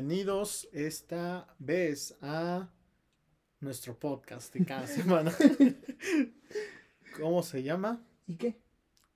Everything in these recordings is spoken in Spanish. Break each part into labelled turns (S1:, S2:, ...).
S1: Bienvenidos esta vez a nuestro podcast de cada semana. ¿Cómo se llama?
S2: ¿Y qué?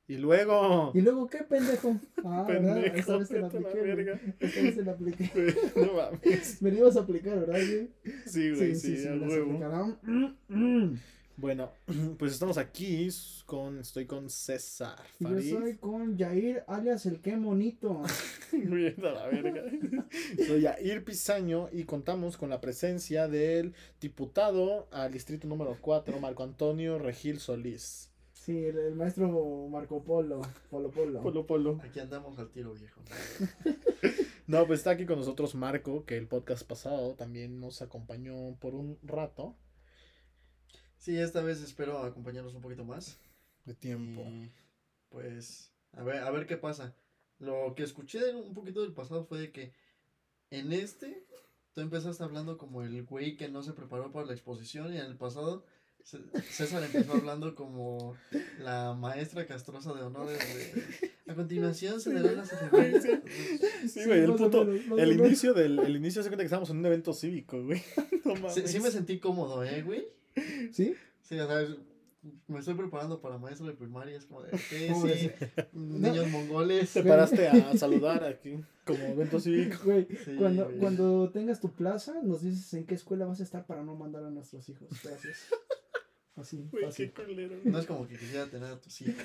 S1: Y luego.
S2: ¿Y luego qué, pendejo? Ah.
S1: Pendejo,
S2: Esta vez te la
S1: a la
S2: apliqué. güey.
S1: verga.
S2: Esta vez te la apliqué.
S1: No mames.
S2: Me la ibas a aplicar, ¿verdad, güey?
S1: Sí, güey, sí, a
S2: las
S1: huevo.
S2: aplicarán. Mm, mm.
S1: Bueno, pues estamos aquí con. Estoy con César
S2: Yo
S1: Farid.
S2: soy con Jair, alias el qué monito.
S1: Mierda la verga. Soy Jair Pizaño y contamos con la presencia del diputado al distrito número 4, Marco Antonio Regil Solís.
S2: Sí, el, el maestro Marco Polo. Polo Polo.
S1: Polo Polo.
S3: Aquí andamos al tiro, viejo.
S1: No, pues está aquí con nosotros Marco, que el podcast pasado también nos acompañó por un rato
S3: Sí, esta vez espero acompañarnos un poquito más.
S1: de tiempo.
S3: Y, pues, a ver, a ver qué pasa. Lo que escuché un poquito del pasado fue de que en este tú empezaste hablando como el güey que no se preparó para la exposición y en el pasado César empezó hablando como la maestra castrosa de honores de... A continuación se darán las efemérides.
S1: Sí, güey, el
S2: más o
S1: puto.
S2: menos, más o
S1: El inicio del el inicio se cuenta que estábamos en un evento cívico, güey. No mames.
S3: Sí, sí me sentí cómodo, ¿eh, güey?
S2: ¿Sí?
S3: Sí, o sea, me estoy preparando para maestro de primaria, es como de, sí, niños mongoles.
S1: Te paraste a saludar aquí como evento cívico.
S2: Güey,
S3: Sí,
S2: cuando,
S3: güey.
S2: cuando tengas tu plaza, nos dices en qué escuela vas a estar para no mandar a nuestros hijos. Gracias. Así,
S1: Güey, qué
S2: fácil.
S1: culero.
S3: No es como que quisiera tener a tus hijos.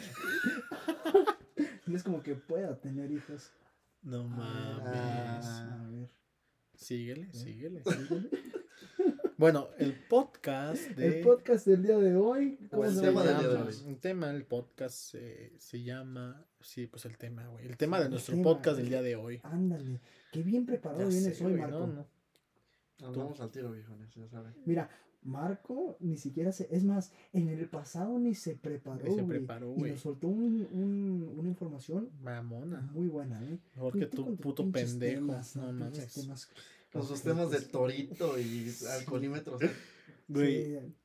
S2: No es como que pueda tener hijos.
S1: No mames.
S2: A ver.
S1: Síguele, síguele. Bueno, el podcast de.
S2: El podcast del día de hoy. ¿cómo
S1: Pues,
S2: se
S3: tema
S2: llama?
S3: del día de hoy.
S1: El tema del podcast eh, se llama. Sí, pues el tema, güey. El tema de
S2: El
S1: nuestro
S2: tema,
S1: podcast del día de hoy.
S2: Ándale. Qué bien preparado
S1: Ya
S2: vienes
S1: sé,
S2: hoy,
S1: güey,
S2: Marco.
S1: no, no.
S3: Nos vamos al tiro, viejones, ya saben.
S2: Mira, Marco ni siquiera se. Es más, en el pasado ni se preparó.
S1: Ni se
S2: güey,
S1: preparó,
S2: Y
S1: güey.
S2: nos soltó un, un- una información
S1: Mamona.
S2: muy buena, ¿eh?
S1: Mejor que
S2: tú
S1: tú, puto pendejo.
S2: temas,
S1: no mames.
S2: Temas
S3: Con sus
S2: complejos.
S3: temas de torito y alcoholímetros. ¿eh?
S1: Güey.
S2: Sí.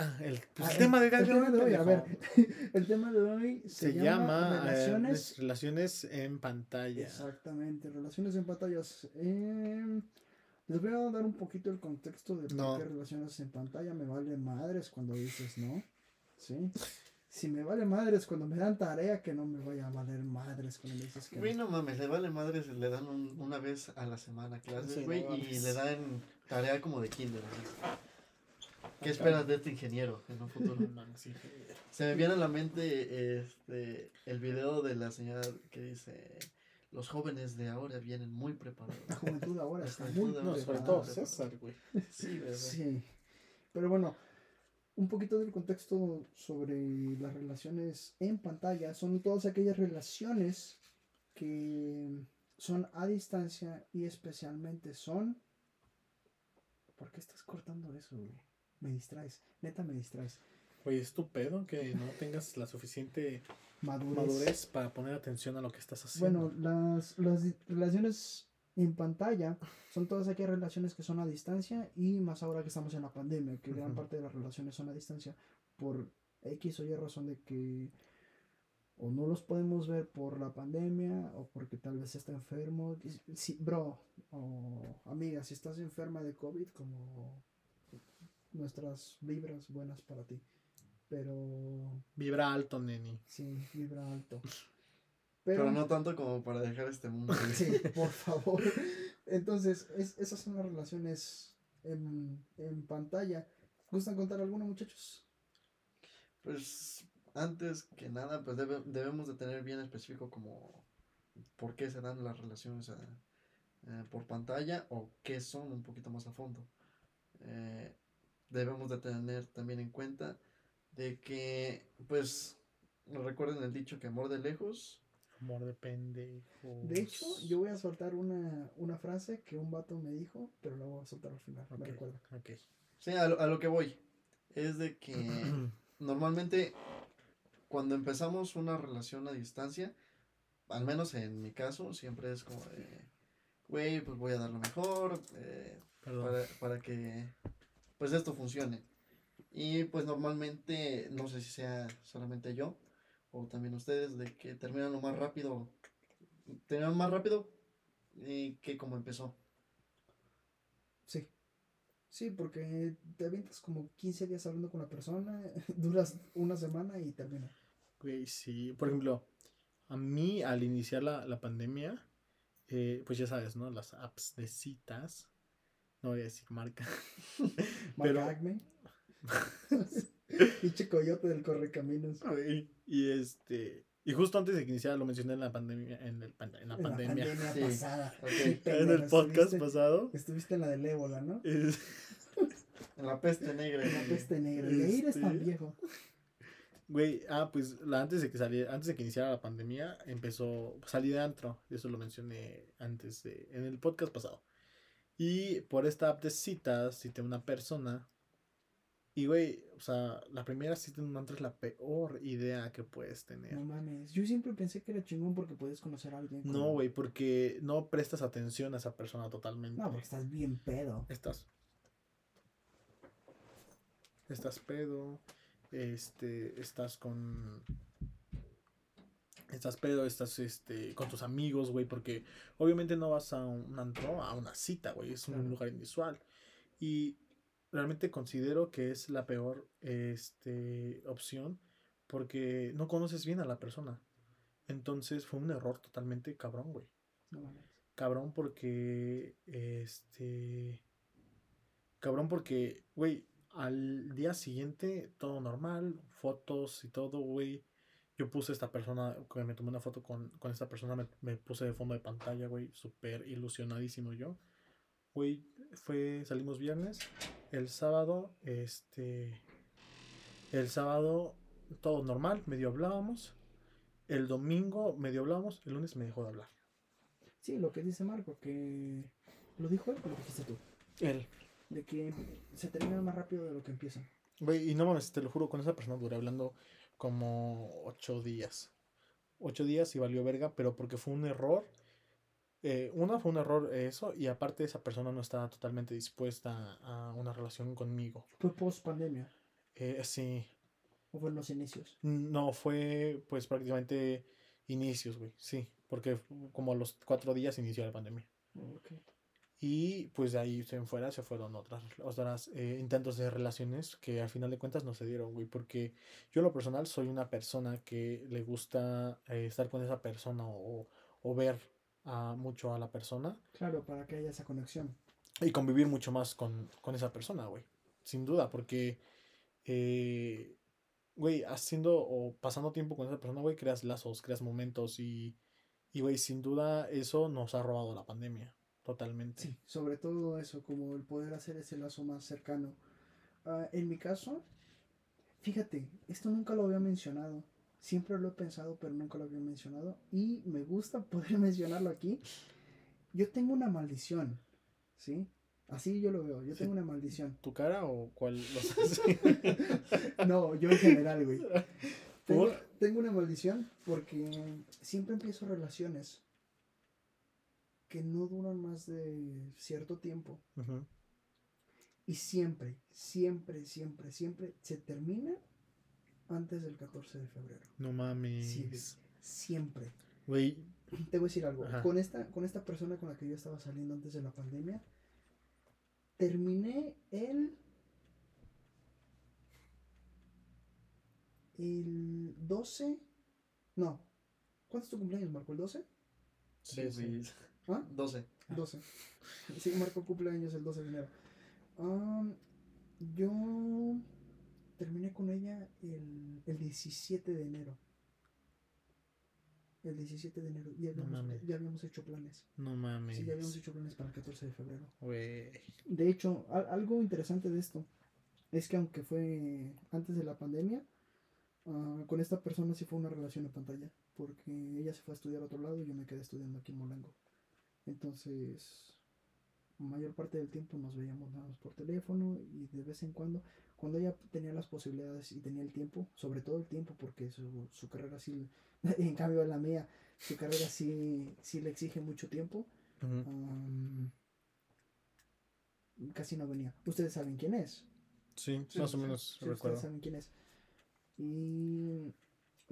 S1: Ah, el, pues,
S2: Ah,
S1: el tema de,
S2: el tema de hoy, a ver, el tema de hoy
S1: Se, llama, eh,
S2: relaciones.
S1: relaciones en pantalla.
S2: Exactamente, relaciones en pantallas. Eh, les voy a dar un poquito el contexto de por
S1: No.
S2: qué relaciones en pantalla me vale madres cuando dices no. ¿Sí? Si me vale madres cuando me dan tarea, que no me vaya a valer madres cuando me dices que
S3: Güey,
S2: no.
S3: mames, le vale madres, le dan un- una vez a la semana clases,
S1: Sí, no
S3: güey, y le dan tarea como de kinder. así. ¿Qué esperas de este ingeniero en un futuro?
S1: Sí.
S3: Se me viene a la mente este el video de la señora que dice los jóvenes de ahora vienen muy preparados.
S2: La juventud ahora está muy
S3: juventud
S1: No, sobre
S3: Ah,
S1: todo
S3: sí.
S1: César, güey.
S3: Sí, ¿verdad?
S2: Sí. Pero bueno, un poquito del contexto sobre las relaciones en pantalla son todas aquellas relaciones que son a distancia y especialmente son... ¿Por qué estás cortando eso, güey? Me distraes, neta me distraes.
S1: Güey, es tu pedo que no tengas la suficiente
S2: Madurez.
S1: madurez para poner atención a lo que estás haciendo.
S2: Bueno, las, las relaciones en pantalla son todas aquellas relaciones que son a distancia y más ahora que estamos en la pandemia, que gran parte de las relaciones son a distancia por X o Y razón de que o no los podemos ver por la pandemia o porque tal vez está enfermo. Si, bro o amiga, si estás enferma de COVID, como nuestras vibras buenas para ti. Pero
S1: Vibra alto, neni.
S2: sí, vibra alto.
S3: Pero no tanto como para dejar este mundo.
S2: Sí, por favor. Entonces, es- esas son las relaciones en, en pantalla. ¿Gustan contar alguna, muchachos?
S3: Pues antes que nada, pues debe- debemos de tener bien específico como por qué se dan las relaciones a- eh, por pantalla o qué son un poquito más a fondo. Eh, debemos de tener también en cuenta de que, pues, recuerden el dicho que amor de lejos.
S1: Amor de pendejo.
S2: De hecho, yo voy a soltar una, una frase que un vato me dijo, pero la voy a soltar al final,
S1: Ok,
S2: me recuerdo.
S1: ok.
S3: Sí, a lo, a lo que voy. Es de que normalmente cuando empezamos una relación a distancia, al menos en mi caso, siempre es como de, güey, pues voy a dar lo mejor eh,
S1: Perdón.
S3: para, para que pues esto funcione. Y pues normalmente, no sé si sea solamente yo o también ustedes, de que terminan lo más rápido, terminan más rápido y que como empezó.
S2: Sí. Sí, porque te avientas como 15 días hablando con la persona, duras una semana y termina.
S1: Güey, sí. Por ejemplo, a mí al iniciar la, la pandemia, eh, pues ya sabes, ¿no? Las apps de citas. No voy a decir marca.
S2: Pero... Acme. Pinche coyote del correcaminos.
S1: Y este. Y justo antes de que iniciara, lo mencioné en la pandemia. En, el, en la
S2: En la
S1: pandemia.
S2: pandemia
S3: Sí.
S2: pasada.
S1: En el podcast
S2: estuviste-
S1: pasado.
S2: Estuviste en la del ébola, ¿no?
S1: es-
S3: En la peste negra.
S2: En la peste negra. Ahí eres tan
S1: Este-
S2: viejo.
S1: Güey, ah, pues la, antes de que saliera, antes de que iniciara la pandemia, empezó, salí de antro, eso lo mencioné antes de, en el podcast pasado. Y por esta app de citas, cité a una persona. Y güey, o sea, la primera cita en un antro es la peor idea que puedes tener.
S2: No mames. Yo siempre pensé que era chingón porque podías conocer a alguien.
S1: No, güey, porque no prestas atención a esa persona totalmente.
S2: No, porque estás bien pedo.
S1: Estás. Estás pedo. Este. Estás con. Estás pedo, estás este, con tus amigos, güey, porque obviamente no vas a un antro, a una cita, güey, es un
S2: Claro.
S1: lugar inusual. Y realmente considero que es la peor este, opción porque no conoces bien a la persona. Entonces fue un error totalmente cabrón, güey
S2: No mames.
S1: cabrón porque este cabrón porque güey al día siguiente todo normal fotos y todo güey yo puse esta persona que me tomé una foto con, con esta persona me, me puse de fondo de pantalla güey súper ilusionadísimo yo güey fue salimos viernes el sábado este el sábado todo normal medio hablábamos el domingo medio hablábamos el lunes me dejó de hablar
S2: Sí, lo que dice Marco, que lo dijo él, pero lo dijiste tú.
S1: él
S2: De que se termina más rápido de lo que empieza.
S1: Güey, y no mames, te lo juro, con esa persona duré hablando como ocho días. Ocho días y valió verga, pero porque fue un error. Eh, una fue un error eso, y aparte esa persona no estaba totalmente dispuesta a una relación conmigo.
S2: Fue post pandemia,
S1: Eh, sí,
S2: o fue en los inicios.
S1: no, fue pues prácticamente inicios, güey, sí, porque como a los cuatro días inició la pandemia. Y pues de ahí en fuera se fueron otras, otras eh, intentos de relaciones que al final de cuentas no se dieron, güey. Porque yo en lo personal soy una persona que le gusta eh, estar con esa persona o, o ver a, mucho a la persona
S2: Claro, para que haya esa conexión.
S1: y convivir mucho más con, con esa persona, güey. Sin duda, porque, eh, güey, haciendo o pasando tiempo con esa persona, güey, creas lazos, creas momentos y, y, güey, sin duda eso nos ha robado la pandemia. Totalmente.
S2: Sí, sobre todo eso, como el poder hacer ese lazo más cercano. Ah, en mi caso, fíjate, esto nunca lo había mencionado. Siempre lo he pensado, pero nunca lo había mencionado. Y me gusta poder mencionarlo aquí. Yo tengo una maldición, ¿sí? Así yo lo veo, yo
S1: Sí.
S2: tengo una maldición.
S1: ¿Tu cara o cuál?
S2: No, yo en general, güey. Tengo, tengo una maldición porque siempre empiezo relaciones que no duran más de cierto tiempo. Y siempre, siempre, siempre, siempre se termina antes del 14 de febrero.
S1: No mames.
S2: Sí, güey. Siempre.
S1: Güey,
S2: Te voy a decir algo.
S1: Ajá.
S2: Con esta, con esta persona con la que yo estaba saliendo antes de la pandemia, terminé el. El 12. No. ¿Cuánto es tu cumpleaños, Marco? ¿El 12?
S3: Sí, güey.
S2: ¿Ah?
S3: 12.
S2: 12. Sí, Marco cumpleaños el 12 de enero. Am, yo terminé con ella el, el 17 de enero. El 17 de enero. Ya habíamos, ya habíamos hecho planes.
S1: no mames.
S2: Sí, ya habíamos hecho planes para el 14 de febrero.
S1: Güey.
S2: De hecho, al- algo interesante de esto es que aunque fue antes de la pandemia, ah, con esta persona sí fue una relación en pantalla, porque ella se fue a estudiar a otro lado y yo me quedé estudiando aquí en Molango. Entonces, mayor parte del tiempo nos veíamos nada más por teléfono y de vez en cuando, cuando ella tenía las posibilidades y tenía el tiempo, sobre todo el tiempo, porque su, su carrera sí, en cambio la mía, su carrera sí, sí le exige mucho tiempo. Casi no venía. Ustedes saben quién es.
S1: Sí,
S3: Sí,
S1: más o menos
S2: Sí, ustedes
S1: recuerdo.
S2: saben quién es. Y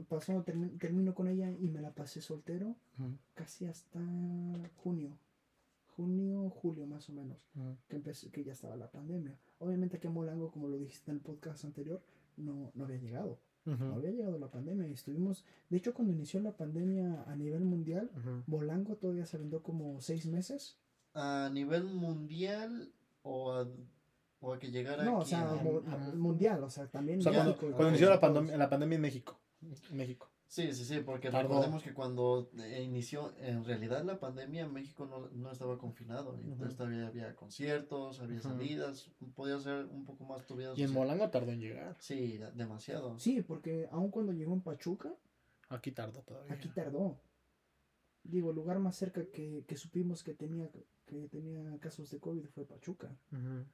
S2: pasó, termi- termino con ella y me la pasé soltero casi hasta junio. Junio, julio más o menos, que, empezó, que ya estaba la pandemia. Obviamente que Molango, como lo dijiste en el podcast anterior, no, no había llegado. No había llegado la pandemia y estuvimos, de hecho cuando inició la pandemia a nivel mundial,
S1: Ujú.
S2: Molango todavía se vendió como seis meses.
S3: ¿A nivel mundial o a, o a que llegara
S2: No, o sea, mundial, o sea, también
S1: O sea, cuando, inició la, pandemia, la pandemia en México. En México.
S3: Sí, sí, sí, porque
S1: Tardó.
S3: recordemos que cuando eh, inició, en realidad la pandemia, México no, no estaba confinado. y Entonces
S1: Ujú.
S3: todavía había conciertos, había
S1: Ujú.
S3: salidas, podía ser un poco más tu vida
S1: Y en. Molango tardó en llegar.
S3: Sí, demasiado.
S2: Sí, porque aun cuando llegó en Pachuca,
S1: Aquí tardó todavía.
S2: aquí tardó. Digo, el lugar más cerca que, que supimos que tenía, que tenía casos de COVID fue Pachuca.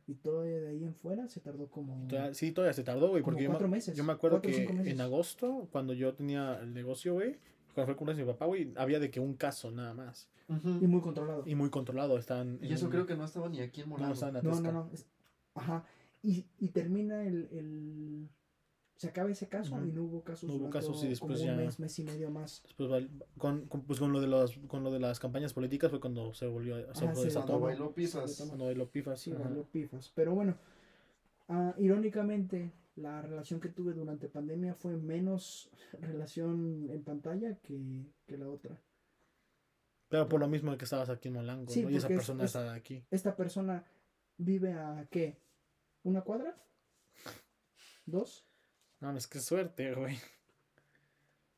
S2: Y todavía de ahí en fuera se tardó como...
S1: Sí, todavía se tardó, güey.
S2: Como
S1: Porque yo me,
S2: cuatro meses,
S1: yo me acuerdo que en agosto, cuando yo tenía el negocio, güey, cuando fue el cumpleaños de mi papá, güey, había de que un caso nada más.
S2: Y muy controlado.
S1: Y muy controlado. Están.
S3: Y eso creo que no estaba ni aquí en
S1: No, en
S2: No, no, no. es- Ajá. Y, y termina el, el- Se acaba ese caso
S1: Ujú.
S2: y no hubo casos
S1: No hubo casos y después
S2: como
S1: ya-
S2: un mes, mes y medio más.
S1: Después, con, con- pues con lo de las con lo de las campañas políticas fue cuando se volvió a se
S2: Ah, sí,
S3: Cuando
S1: ¿no?
S3: bailó
S2: todo.
S1: Cuando bailó pifas.
S2: Sí,
S1: ajá.
S2: valió pifas. Pero bueno, ah, irónicamente, la relación que tuve durante pandemia fue menos relación en pantalla que, que la otra.
S1: Pero por lo mismo que estabas aquí en Molango,
S2: Sí,
S1: ¿no? Y esa persona
S2: es-
S1: estaba aquí.
S2: Esta persona vive a ¿qué? ¿Una cuadra? ¿Dos?
S1: No, es que suerte, güey.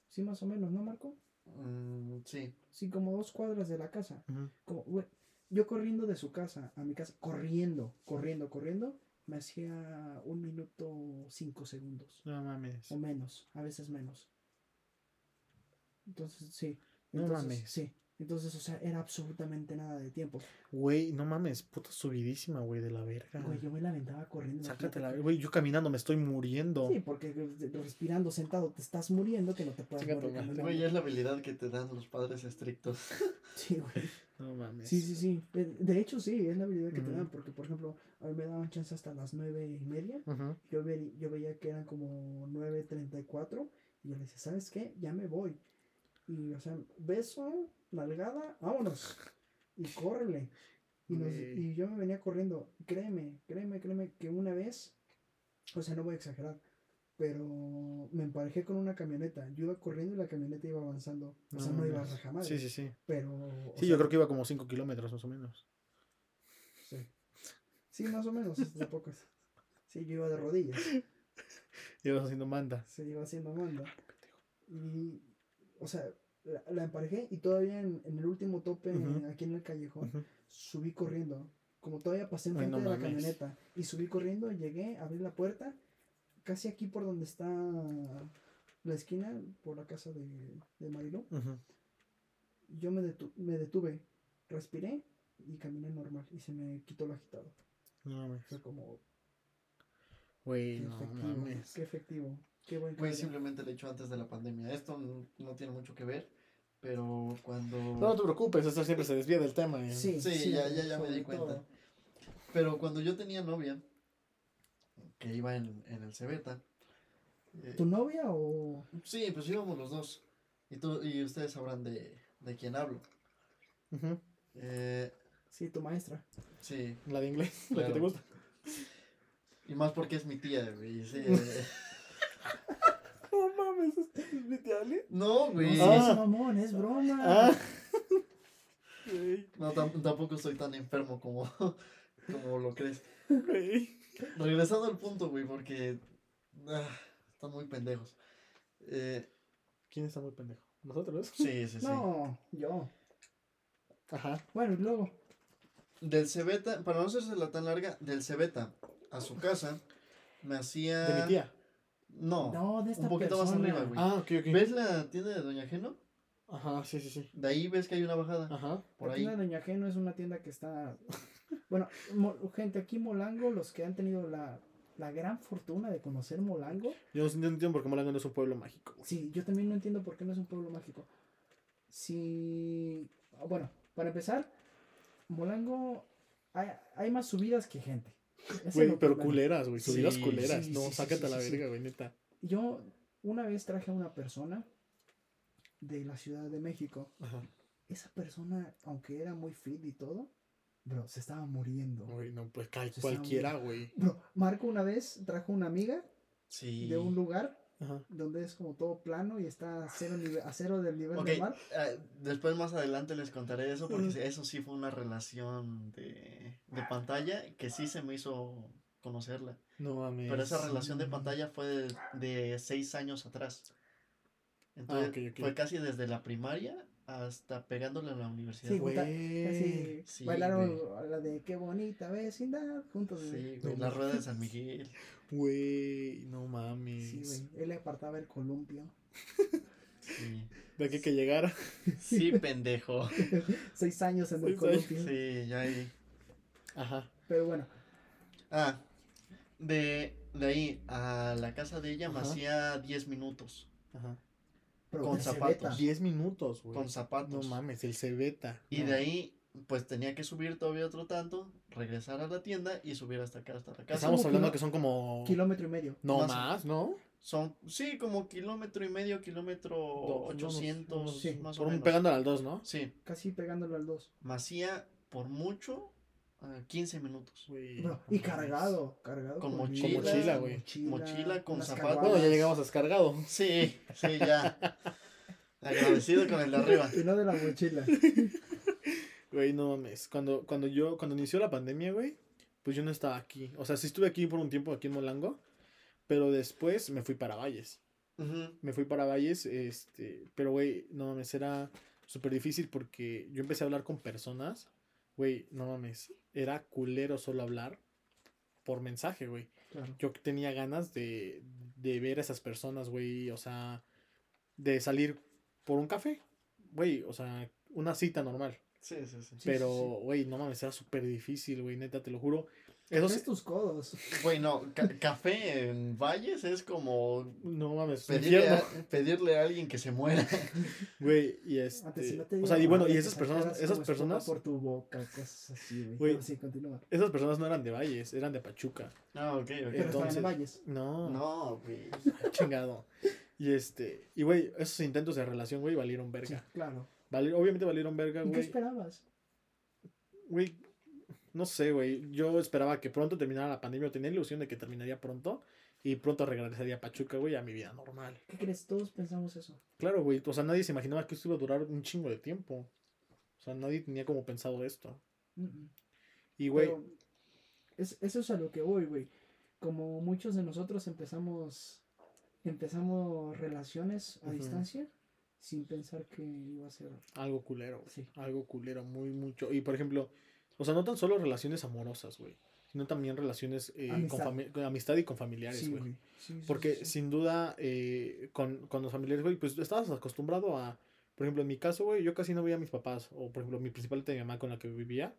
S2: Sí, más o menos, ¿no, Marco?
S3: Mm, sí.
S2: Sí, como dos cuadras de la casa. Como, güey, yo corriendo de su casa a mi casa, corriendo, corriendo, corriendo, me hacía un minuto cinco segundos.
S1: No mames.
S2: O menos, a veces menos. Entonces, sí.
S1: No mames.
S2: Sí. Entonces, o sea, era absolutamente nada de tiempo.
S1: Güey, no mames, puta subidísima, güey, de la verga.
S2: Güey, yo me la aventaba corriendo.
S1: Sácatela, güey, yo caminando me estoy muriendo.
S2: Sí, porque eh, respirando sentado te estás muriendo que no te puedes morir.
S3: Güey, es la habilidad que te dan los padres estrictos.
S2: Sí, güey.
S1: No mames.
S2: Sí, sí, sí. De de hecho, sí, es la habilidad que te
S1: Ujú.
S2: dan. Porque, por ejemplo, a mí me daban chance hasta las nueve y media.
S1: Ujú.
S2: Yo, ve- yo veía que eran como 9.34 y yo le decía, ¿sabes qué? Ya me voy. Y, o sea, beso, nalgada, vámonos. Y córrele. Y, nos-
S1: Güey.
S2: y yo me venía corriendo. Créeme, créeme, créeme que una vez, o sea, no voy a exagerar, pero me emparejé con una camioneta. Yo iba corriendo y la camioneta iba avanzando. O sea,
S1: No
S2: no iba a
S1: mames.
S2: rajamadre.
S1: Sí, sí, sí.
S2: Pero.
S1: Sí,
S2: sea,
S1: yo creo que iba como 5 kilómetros más o menos.
S2: Sí. Sí, más o menos, de pocos. Sí, yo iba de rodillas.
S1: Ibas haciendo manda.
S2: se iba haciendo manda. Y, o sea, la, la emparejé y todavía en, en el último tope, aquí en el callejón, subí corriendo. Como todavía pasé
S1: Ay,
S2: enfrente
S1: no
S2: de la
S1: mames.
S2: camioneta. Y subí corriendo, llegué, abrí la puerta, casi aquí por donde está la esquina, por la casa de, de Mariló.
S1: Ujú.
S2: Yo me, detu- me detuve, respiré y caminé normal. Y se me quitó lo agitado.
S1: No mames.
S2: Fue como,
S1: Güey, no
S2: efectivo,
S1: mames.
S2: qué efectivo, qué buen
S3: simplemente lo he hecho antes de la pandemia. Esto no tiene mucho que ver, pero cuando...
S1: No, no te preocupes, esto siempre se desvía del tema. eh.
S2: Sí,
S3: Sí, ya- ya- ya me di cuenta.
S2: todo.
S3: Pero cuando yo tenía novia, que iba en, en el Cebeta, eh,
S2: ¿Tu novia o...?
S3: sí, pues íbamos los dos. Y, tú, y ustedes sabrán de, de quién hablo.
S1: Ujú.
S3: Eh,
S2: Sí, tu maestra.
S3: sí,
S1: La de inglés, la que te gusta.
S3: y más porque es mi tía, güey. sí, eh,
S1: No mames, ¿es mi tía Ali?
S3: no,
S2: No
S3: güey.
S2: seas
S1: Ah.
S2: mamón, es broma.
S1: Ah.
S3: No, tam- tampoco estoy tan enfermo como, como lo crees.
S1: güey.
S3: Regresando al punto, güey, porque ah, están muy pendejos. Eh,
S1: ¿Quién está muy pendejo? ¿Nosotros?
S3: sí, sí, sí.
S2: No, yo.
S1: Ajá.
S2: Bueno, y luego.
S3: Del Cebeta, para no hacérsela tan larga, del Cebeta a su casa me hacía.
S1: De mi tía.
S3: No,
S2: No, de esta
S3: un poquito más
S2: persona.
S3: arriba, güey.
S1: Ah, ok, ok.
S3: ¿Ves la tienda de Doña Geno?
S1: Ajá, sí, sí, sí.
S3: De ahí ves que hay una bajada.
S1: Ajá.
S3: Por
S2: la
S3: ahí.
S2: tienda de Doña Geno es una tienda que está. Bueno, Mo- gente, aquí Molango, los que han tenido la, la gran fortuna de conocer Molango.
S1: Yo no entiendo por qué Molango no es un pueblo mágico. güey.
S2: Sí, yo también no entiendo por qué no es un pueblo mágico. Si. Bueno, para empezar, Molango. Hay, hay más subidas que gente.
S1: Güey, pero culeras, güey. Subidas
S3: Sí,
S1: culeras.
S2: sí,
S1: no, sácate
S2: sí,
S1: a la verga, güey, neta.
S2: Yo una vez traje a una persona de la Ciudad de México.
S1: Ajá.
S2: Esa persona, aunque era muy fit y todo, Bro, se estaba muriendo.
S1: Güey, no, pues
S2: está
S1: cualquiera, güey.
S2: Bro, Marco una vez trajo una amiga
S3: Sí.
S2: de un lugar
S1: Ajá.
S2: donde es como todo plano y está a cero, nive- a cero del nivel
S3: Ok,
S2: del mar.
S3: ah, después más adelante les contaré eso porque eso sí fue una relación de, de pantalla que sí se me hizo conocerla.
S1: No mames.
S3: Pero esa relación de pantalla fue de, de seis años atrás. Entonces
S1: ok.
S3: fue casi desde la primaria hasta pegándole a la universidad.
S2: Sí,
S1: Güey.
S2: así,
S3: Sí,
S2: bailaron la de qué bonita vecindad juntos. güey.
S3: Sí, güey,
S1: No
S3: la rueda de San Miguel.
S1: Güey, no mames.
S2: Sí, güey. Él le apartaba el columpio.
S3: Sí,
S1: De aquí que llegara.
S3: sí pendejo.
S2: Seis años en el
S1: años.
S2: columpio.
S3: Sí, ya ahí.
S1: Ajá.
S2: Pero bueno,
S3: Ah, de, de ahí a la casa de ella me hacía 10 minutos
S1: Ajá.
S2: Pero
S3: Con zapatos.
S2: cebeta.
S1: 10 minutos, güey.
S3: con zapatos.
S1: No mames, el cebeta.
S3: Y
S1: No.
S3: de ahí, pues tenía que subir todavía otro tanto, regresar a la tienda y subir hasta acá, hasta la casa.
S1: Estamos hablando que son como.
S2: Kilómetro y medio.
S1: No
S3: más-
S1: más, ¿no?
S3: Son, sí, como kilómetro y medio, kilómetro
S1: Dos,
S3: 800,
S1: unos-
S2: sí,
S3: más
S1: Por
S3: o
S1: un
S3: menos.
S1: pegándole al 2, ¿no?
S3: Sí,
S2: Casi pegándolo al 2.
S3: me hacía por mucho ah, 15 minutos.
S1: Güey,
S2: Bro, y cargado. Cargado
S3: Con mochila,
S1: güey.
S3: Mochila con zapatos.
S1: Bueno, ya llegamos descargado.
S3: Sí, sí, ya. Agradecido con el de arriba.
S2: Y no de la mochila.
S1: Güey, no mames. Cuando, cuando yo, cuando inició la pandemia, güey, pues yo no estaba aquí. O sea, sí estuve aquí por un tiempo, aquí en Molango, pero después me fui para Valles. Me fui para Valles, este, pero güey, no mames, era súper difícil porque yo empecé a hablar con personas, güey, no mames, era culero solo hablar por mensaje, güey.
S2: Claro.
S1: Yo tenía ganas de, de ver a esas personas, güey, o sea, de salir por un café, güey, o sea, una cita normal.
S3: Sí, sí, sí.
S1: Pero,
S2: sí,
S1: güey, no mames, era súper difícil, güey, neta, te lo juro. Eso
S2: Ves
S1: sí,
S2: tus codos.
S3: Güey, no, ca- café en Valles es como
S1: no mames,
S3: pedirle a, pedirle a alguien que se muera.
S1: güey, y este,
S2: Antes si no te
S1: o sea, y bueno, y
S2: rabia,
S1: esas personas, esas personas,
S2: por tu boca, cosas así, güey.
S1: Güey.
S2: Sí, continúa.
S1: esas personas no eran de Valles, eran de Pachuca.
S3: Ah, ok, ok.
S1: Entonces-
S2: en Valles.
S1: No,
S3: No, güey.
S1: chingado. Y este, y güey, esos intentos de relación, güey, valieron
S2: Sí,
S1: verga.
S2: claro.
S1: Vali- obviamente valieron verga,
S2: ¿Y qué
S1: güey.
S2: esperabas?
S1: Güey, no sé, güey. Yo esperaba que pronto terminara la pandemia, tenía la ilusión de que terminaría pronto y pronto regresaría a Pachuca, güey, a mi vida normal.
S2: ¿Qué crees? Todos pensamos eso.
S1: Claro, güey, o sea, nadie se imaginaba que esto iba a durar un chingo de tiempo. O sea, nadie tenía como pensado esto. Y, güey,
S2: es, eso es a lo que voy, güey. Como muchos de nosotros empezamos empezamos relaciones a distancia sin pensar que iba a ser
S1: algo culero.
S2: Sí.
S1: Algo culero, muy, mucho. Y, por ejemplo, o sea, no tan solo relaciones amorosas, güey, sino también relaciones eh, con,
S2: Amistad.
S1: con amistad y con familiares, güey.
S2: güey. Sí, sí,
S1: Porque sin duda, eh, con, con los familiares, güey, pues estabas acostumbrado a, por ejemplo, en mi caso, güey, yo casi no veía a mis papás, o por ejemplo, mi principal de mi mamá con la que vivía,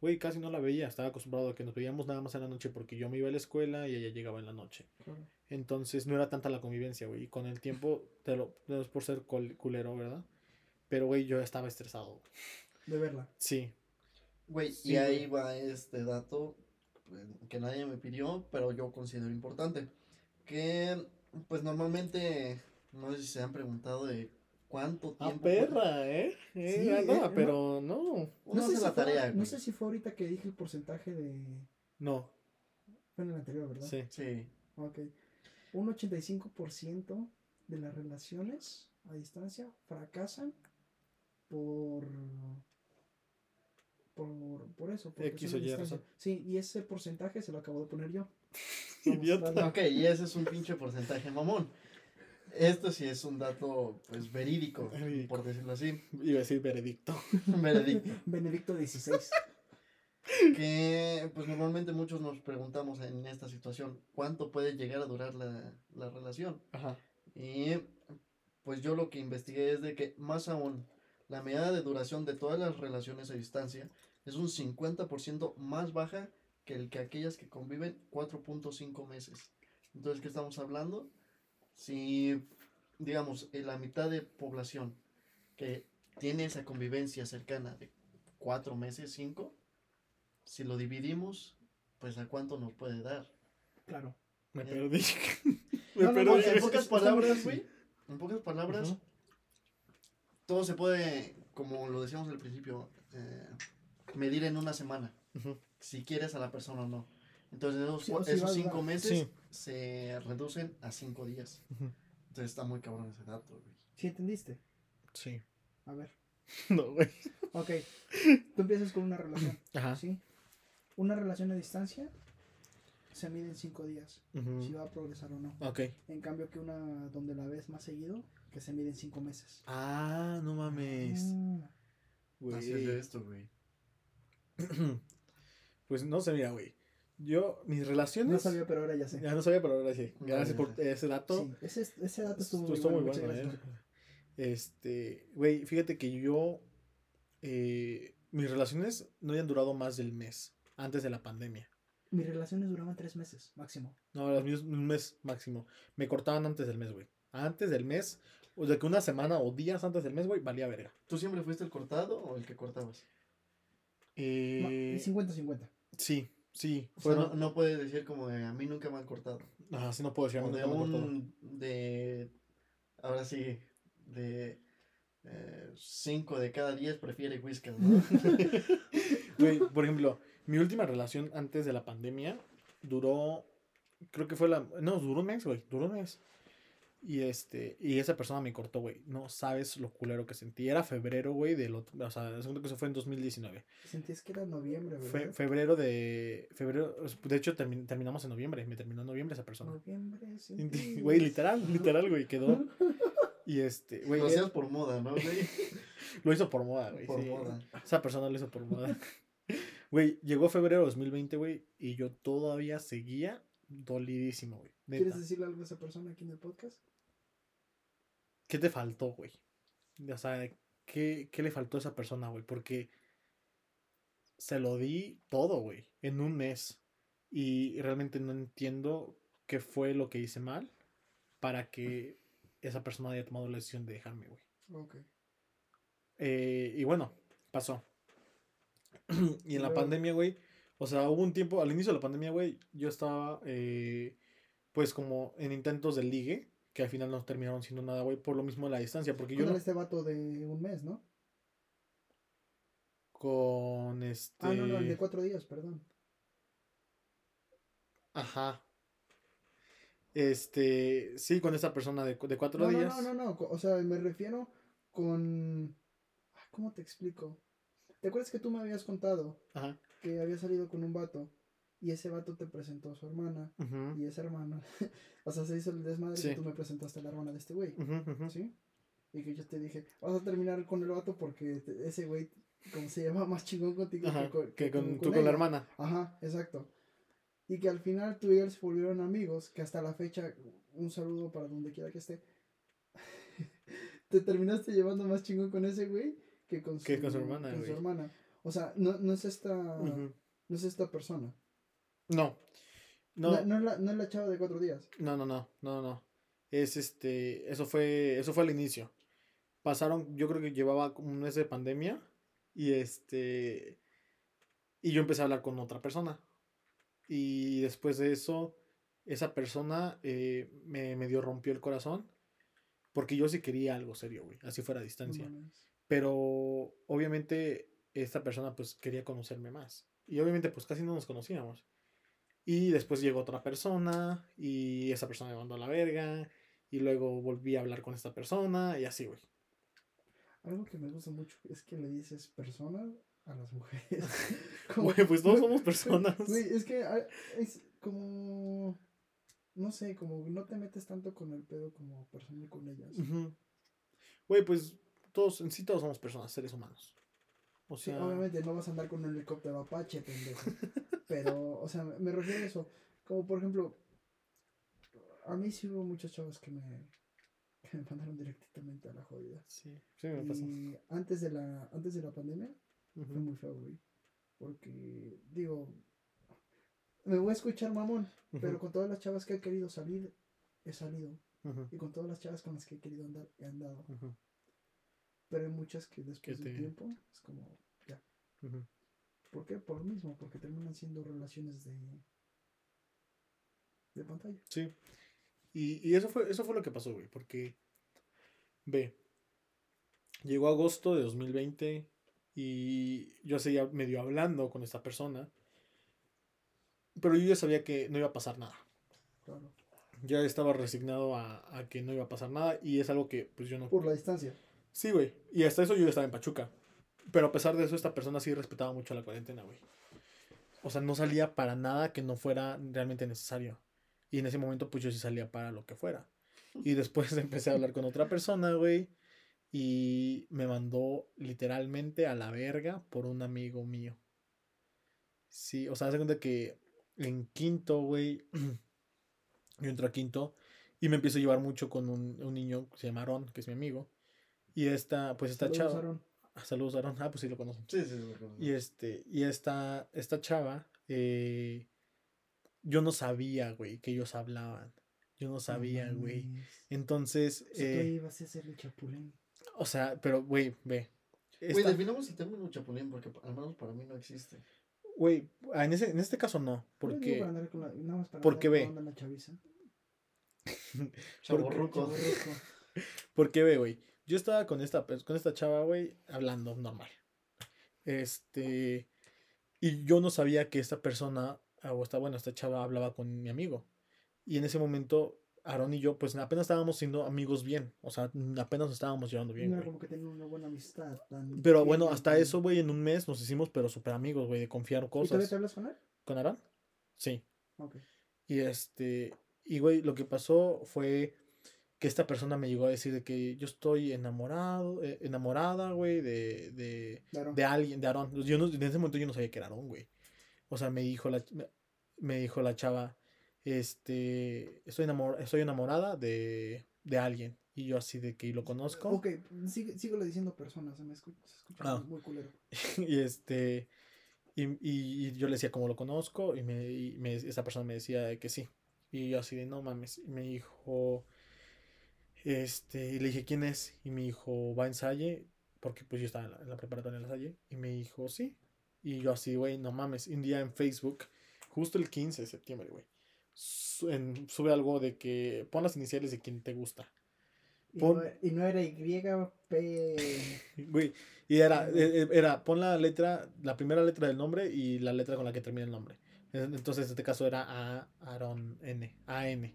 S1: güey, casi no la veía, estaba acostumbrado a que nos veíamos nada más en la noche porque yo me iba a la escuela y ella llegaba en la noche.
S2: Claro.
S1: Entonces no era tanta la convivencia, güey, y con el tiempo, te lo, no es por ser culero, ¿verdad? Pero, güey, yo estaba estresado.
S2: De verla.
S1: Sí,
S3: Güey,
S1: Sí,
S3: y ahí
S1: güey.
S3: va este dato pues, que nadie me pidió, pero yo considero importante. Que, pues normalmente, no sé si se han preguntado de cuánto
S1: Ah,
S3: tiempo.
S1: perra, ¿eh? Eh,
S2: Sí,
S1: ah, no,
S2: eh, no.
S1: pero no.
S3: Uno hace
S2: si
S3: la
S2: fue-
S3: tarea,
S2: no
S3: güey.
S2: sé si fue ahorita que dije el porcentaje de.
S1: No,
S2: Fue en el anterior, ¿verdad?
S1: sí.
S3: Sí.
S2: Ok. Un 85% de las relaciones a distancia fracasan por. Por, por eso. porque
S1: X o Y razón.
S2: Sí, y ese porcentaje se lo acabo de poner yo.
S1: Idiota.
S3: Ok, y ese es un pinche porcentaje mamón. Esto sí es un dato, pues, verídico,
S1: Verídico.
S3: por decirlo así.
S1: Iba a decir veredicto.
S3: Veredicto.
S2: Benedicto XVI.
S3: que pues normalmente muchos nos preguntamos en esta situación cuánto puede llegar a durar la, la relación
S1: Ajá.
S3: y pues yo lo que investigué es de que más aún la medida de duración de todas las relaciones a distancia es un 50% más baja que el que aquellas que conviven 4.5 meses entonces qué estamos hablando si digamos en la mitad de población que tiene esa convivencia cercana de 4 meses 5 si lo dividimos, pues a cuánto nos puede dar.
S2: Claro.
S1: Me
S3: Eh.
S1: perdí. Me
S2: No, no,
S1: perdí.
S2: no,
S3: en pocas palabras,
S2: muy
S3: güey, en pocas palabras,
S1: Ujú.
S3: Todo se puede, como lo decíamos al principio, eh, medir en una semana si quieres a la persona o no. Entonces esos,
S2: Sí,
S3: esos cinco meses
S1: Sí.
S3: se reducen a cinco días. Entonces está muy cabrón ese dato, güey.
S2: ¿Sí entendiste?
S1: Sí.
S2: A ver.
S1: No, güey.
S2: Ok. Tú empiezas con una relación.
S1: Ajá.
S2: ¿Sí? Una relación a distancia se mide en cinco días. Si va a progresar o no.
S1: Ok.
S2: En cambio que una donde la ves más seguido, que se mide en cinco meses.
S1: Ah, no mames.
S2: Ah,
S1: Güey.
S3: Así es de esto, güey.
S1: Pues no sé, mira, güey. Yo, mis relaciones.
S2: no sabía, pero ahora ya sé.
S1: Ya no sabía, pero ahora sí. Gracias por
S3: sé.
S1: ese dato.
S2: Sí, ese, ese dato estuvo
S1: Estuvo,
S2: muy
S1: estuvo
S2: bueno.
S1: bueno,
S2: gracias
S1: eh. Este, güey, fíjate que yo. eh, mis relaciones no hayan durado más del mes. Antes de la pandemia.
S2: Mis relaciones duraban tres meses, máximo.
S1: No, las mías un mes máximo. Me cortaban antes del mes, güey. Antes del mes. O de que una semana o días antes del mes, güey, valía verga.
S3: ¿Tú siempre fuiste el cortado o el que cortabas?
S1: Eh,
S2: Y 50-50.
S1: sí, sí.
S3: O sea, no, no puedes decir como de, a mí nunca me han cortado.
S1: Ajá, sí, no puedo decir. a mí
S3: O de
S1: nunca me han cortado.
S3: un, de, ahora sí, de eh, cinco de cada diez prefiere whisky, ¿no?
S1: Güey, por ejemplo, mi última relación antes de la pandemia duró, creo que fue la, no, duró un mes, güey, duró un mes. Y este, y esa persona me cortó, güey. No sabes lo culero que sentí. Era febrero, güey, del otro, o sea, según que eso fue en 2019.
S2: Sentías que era noviembre, ¿verdad?
S1: Fe- febrero de, febrero, de hecho termi- terminamos en noviembre, me terminó en noviembre esa persona.
S2: Noviembre, ti.
S1: Güey, literal, literal, güey, quedó. Y este, güey,
S3: Lo hacías por moda, ¿no, güey?
S1: lo hizo por moda, güey.
S3: Por
S1: sí.
S3: moda.
S1: Esa persona lo hizo por moda. Güey, llegó febrero de 2020, güey, y yo todavía seguía dolidísimo, güey. Neta.
S2: ¿Quieres decirle algo a esa persona aquí en el podcast?
S1: ¿Qué te faltó, güey? O sea, ¿qué, qué le faltó a esa persona, güey? Porque se lo di todo, güey, en un mes. Y realmente no entiendo qué fue lo que hice mal para que esa persona haya tomado la decisión de dejarme, güey.
S2: Ok.
S1: Eh, y bueno, pasó. y en la pandemia, güey, o sea, hubo un tiempo, al inicio de la pandemia, güey, yo estaba, eh, pues, como en intentos de ligue, que al final no terminaron siendo nada, güey, por lo mismo la distancia, porque yo
S2: Con
S1: no,
S2: este vato de un mes, ¿no?
S1: con este...
S2: Ah, no, no, el de cuatro días, perdón.
S1: Ajá. Este, sí, con esa persona de, de cuatro
S2: No, no,
S1: días.
S2: no, no, no, co- o sea, me refiero con... Ay, ¿Cómo te explico? ¿Te acuerdas que tú me habías contado
S1: Ajá.
S2: que había salido con un vato y ese vato te presentó a su hermana y esa hermana, o sea, se hizo el desmadre
S1: Sí.
S2: que tú me presentaste a la hermana de este güey. ¿sí? Y que yo te dije, vas a terminar con el vato porque te- ese güey, como se llama más chingón contigo
S1: Ajá,
S2: con,
S1: que con,
S2: con
S1: tú con la
S2: ella".
S1: hermana.
S2: Ajá, exacto. Y que al final tú y él se volvieron amigos, que hasta la fecha, un saludo para donde quiera que esté. Te terminaste llevando más chingón con ese güey que con su,
S1: Que con su hermana,
S2: con su hermana. O sea, no, no es esta no es esta persona.
S1: No.
S2: No,
S1: No,
S2: no, es la, no es la chava de cuatro días.
S1: No, no, no, no, no. Es este, eso fue, eso fue al inicio. Pasaron, yo creo que llevaba como un mes de pandemia y este, y yo empecé a hablar con otra persona. Y después de eso, esa persona eh, me medio rompió el corazón porque yo sí quería algo serio, güey, así fuera a distancia. Pero obviamente esta persona pues quería conocerme más. Y obviamente pues casi no nos conocíamos. Y después llegó otra persona y esa persona me mandó a la verga. Y luego volví a hablar con esta persona y así, güey.
S2: Algo que me gusta mucho es que le dices persona a las mujeres. Como-
S1: Güey, pues todos somos personas.
S2: Güey, es que ah, es como. No sé, como no te metes tanto con el pedo como persona con ellas.
S1: Ujú. Güey, pues todos, en sí todos somos personas, seres humanos. O
S2: Sí, obviamente no vas a andar con un helicóptero Apache, pendejo. Pero, o sea, me refiero a eso. Como por ejemplo, a mí sí hubo muchas chavas que me, que me mandaron directamente a la jodida.
S1: sí, sí me pasó.
S2: Y antes de la, antes de la pandemia fue muy feo, güey. Porque, digo, me voy a escuchar mamón, pero con todas las chavas que he querido salir, he salido. Y con todas las chavas con las que he querido andar, he andado. Pero hay muchas que después
S1: te-
S2: tiempo es como, ya. ¿Por qué? Por lo mismo, porque terminan siendo relaciones de, de pantalla.
S1: Sí. Y, y eso fue, eso fue lo que pasó, güey. Porque, ve, llegó agosto de 2020 Y yo seguía medio hablando con esta persona. Pero yo ya sabía que no iba a pasar nada.
S2: Claro.
S1: Ya estaba resignado a, a que no iba a pasar nada. Y es algo que pues yo no...
S2: Por la distancia.
S1: Sí, güey. Y hasta eso yo ya estaba en Pachuca. Pero a pesar de eso, esta persona sí respetaba mucho la cuarentena, güey. O sea, no salía para nada que no fuera realmente necesario. Y en ese momento, pues yo sí salía para lo que fuera. Y después empecé a hablar con otra persona, güey. Y me mandó literalmente a la verga por un amigo mío. Sí, o sea, hace cuenta que en quinto, güey. yo entro a quinto y me empiezo a llevar mucho con un, un niño que se llama Aaron, que es mi amigo. Y esta, pues esta chava.
S2: Aaron.
S1: Ah, Saludos, Aaron. Ah, pues sí lo conocen.
S3: Sí, sí, lo conozco.
S1: Y este, y esta, esta chava, eh, yo no sabía, güey, que ellos hablaban. Yo no sabía,
S2: No
S1: güey. Entonces,
S2: O sea,
S1: eh,
S2: ibas a ser el chapulín.
S1: o sea, pero, güey, ve.
S3: Güey,
S1: esta-
S3: definamos el término chapulín porque al menos para mí no existe.
S1: Güey, ah, en, ese, en este caso no, porque,
S2: andar con la- nada más para
S1: porque ve.
S2: la chaviza.
S1: Porque ve, güey. Yo estaba con esta, con esta chava, güey, hablando normal. Este, y yo no sabía que esta persona, ah, o esta, bueno, esta chava hablaba con mi amigo. Y en ese momento, Aaron y yo, pues apenas estábamos siendo amigos bien. O sea, apenas nos estábamos llevando bien,
S2: No
S1: güey.
S2: como que tenían una buena amistad. tan
S1: Pero bueno, hasta
S2: tan-
S1: eso, güey, en un mes nos hicimos, pero súper amigos, güey, de confiar
S2: ¿Y todavía
S1: cosas.
S2: te hablas con él?
S1: ¿Con Aaron? Sí.
S2: Ok.
S1: Y este, y güey, lo que pasó fue que esta persona me llegó a decir de que yo estoy enamorado, eh, enamorada, güey, de, de, de alguien, de Aaron. Yo no, en ese momento yo no sabía que era Aaron, güey. O sea, me dijo la, me, dijo la chava, este, estoy, enamor, estoy enamorada de, de alguien. Y yo así de que ¿y lo conozco.
S2: Ok, sigue, síguele diciendo personas, se me escucha, se escucha
S1: Ah.
S2: muy culero.
S1: y este y, y- y yo le decía cómo lo conozco y me, y me- esa persona me decía de que sí y yo así de no mames y me dijo este y le dije quién es y me dijo va en Salle porque pues yo estaba en la, en la preparatoria en la Salle y me dijo sí y yo así güey no mames y un día en Facebook justo el 15 de septiembre güey sube algo de que pon las iniciales de quien te gusta
S2: Y,
S1: Pon-
S2: no, y no era YP.
S1: Güey, y era, eh, eh, era, pon la letra, la primera letra del nombre y la letra con la que termina el nombre. En- Entonces, en este caso era A, Aaron N, A-N.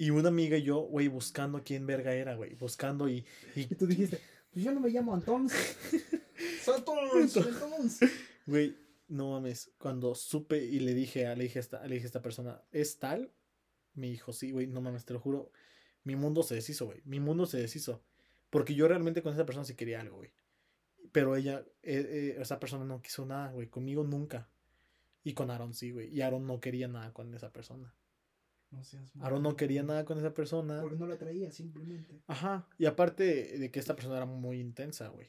S1: Y una amiga y yo, güey, buscando quién verga era, güey, buscando y, y,
S2: Y tú dijiste, pues yo no me llamo.
S3: ¡Saturns!
S2: entonces.
S1: güey, no mames, cuando supe y le dije, a- le dije a esta, le dije a esta persona, ¿es tal? Me dijo, sí, güey, no mames, te lo juro, mi mundo se deshizo, güey, mi mundo se deshizo. Porque yo realmente con esa persona sí quería algo, güey. Pero ella, eh, eh, esa persona no quiso nada, güey, conmigo nunca. Y con Aaron sí, güey. Y Aaron no quería nada con esa persona.
S2: No seas
S1: Aaron no quería nada con esa persona.
S2: Porque no la traía simplemente.
S1: Ajá. Y aparte de que esta persona era muy intensa, güey.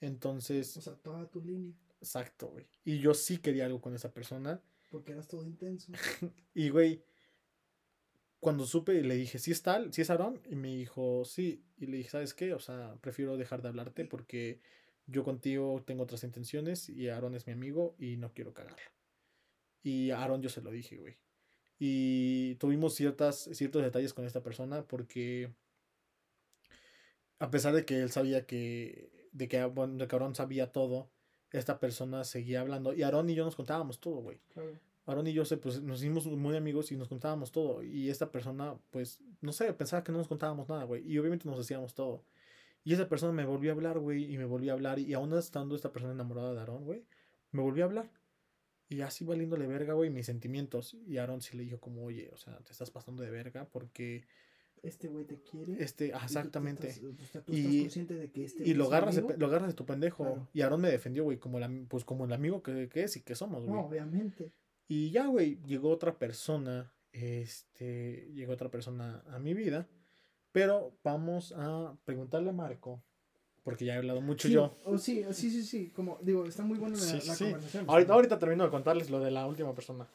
S1: Entonces,
S2: O sea, toda tu línea.
S1: exacto, güey. Y yo sí quería algo con esa persona.
S2: Porque eras todo intenso.
S1: Y, güey, cuando supe, le dije, ¿sí es tal? ¿Sí es Aaron? Y me dijo, sí. Y le dije, ¿sabes qué? O sea, prefiero dejar de hablarte porque yo contigo tengo otras intenciones y Aaron es mi amigo y no quiero cagarla. Y a Aaron yo se lo dije, güey. Y tuvimos ciertas, ciertos detalles con esta persona porque a pesar de que él sabía que, de que, bueno, de que Aaron sabía todo, esta persona seguía hablando y Aaron y yo nos contábamos todo, güey.
S2: Claro.
S1: Aaron y yo se, pues, nos hicimos muy amigos y nos contábamos todo. Y esta persona, pues, no sé, pensaba que no nos contábamos nada, güey. Y obviamente nos hacíamos todo. Y esa persona me volvió a hablar, güey, y me volvió a hablar. Y aún estando esta persona enamorada de Aaron, güey, me volvió a hablar. Y así valiéndole verga, güey, mis sentimientos. Y Aaron sí le dijo como, oye, o sea, te estás pasando de verga porque
S2: Este güey te quiere.
S1: este,
S2: tú
S1: exactamente.
S2: estás-
S1: Y-
S2: estás consciente de que este
S1: Y lo agarras, de, lo agarras de tu pendejo.
S2: Claro.
S1: Y Aaron me defendió, güey, como, el am- pues, como el amigo que, que es y que somos, güey.
S2: No, obviamente.
S1: Y ya, güey, llegó otra persona, este, llegó otra persona a mi vida, pero vamos a preguntarle a Marco, porque ya he hablado mucho
S2: Sí,
S1: yo.
S2: o sí, sí, sí, sí. Como digo, está muy buena la,
S1: Sí,
S2: la
S1: sí.
S2: conversación.
S1: Ahorita, ahorita termino de contarles lo de la última persona.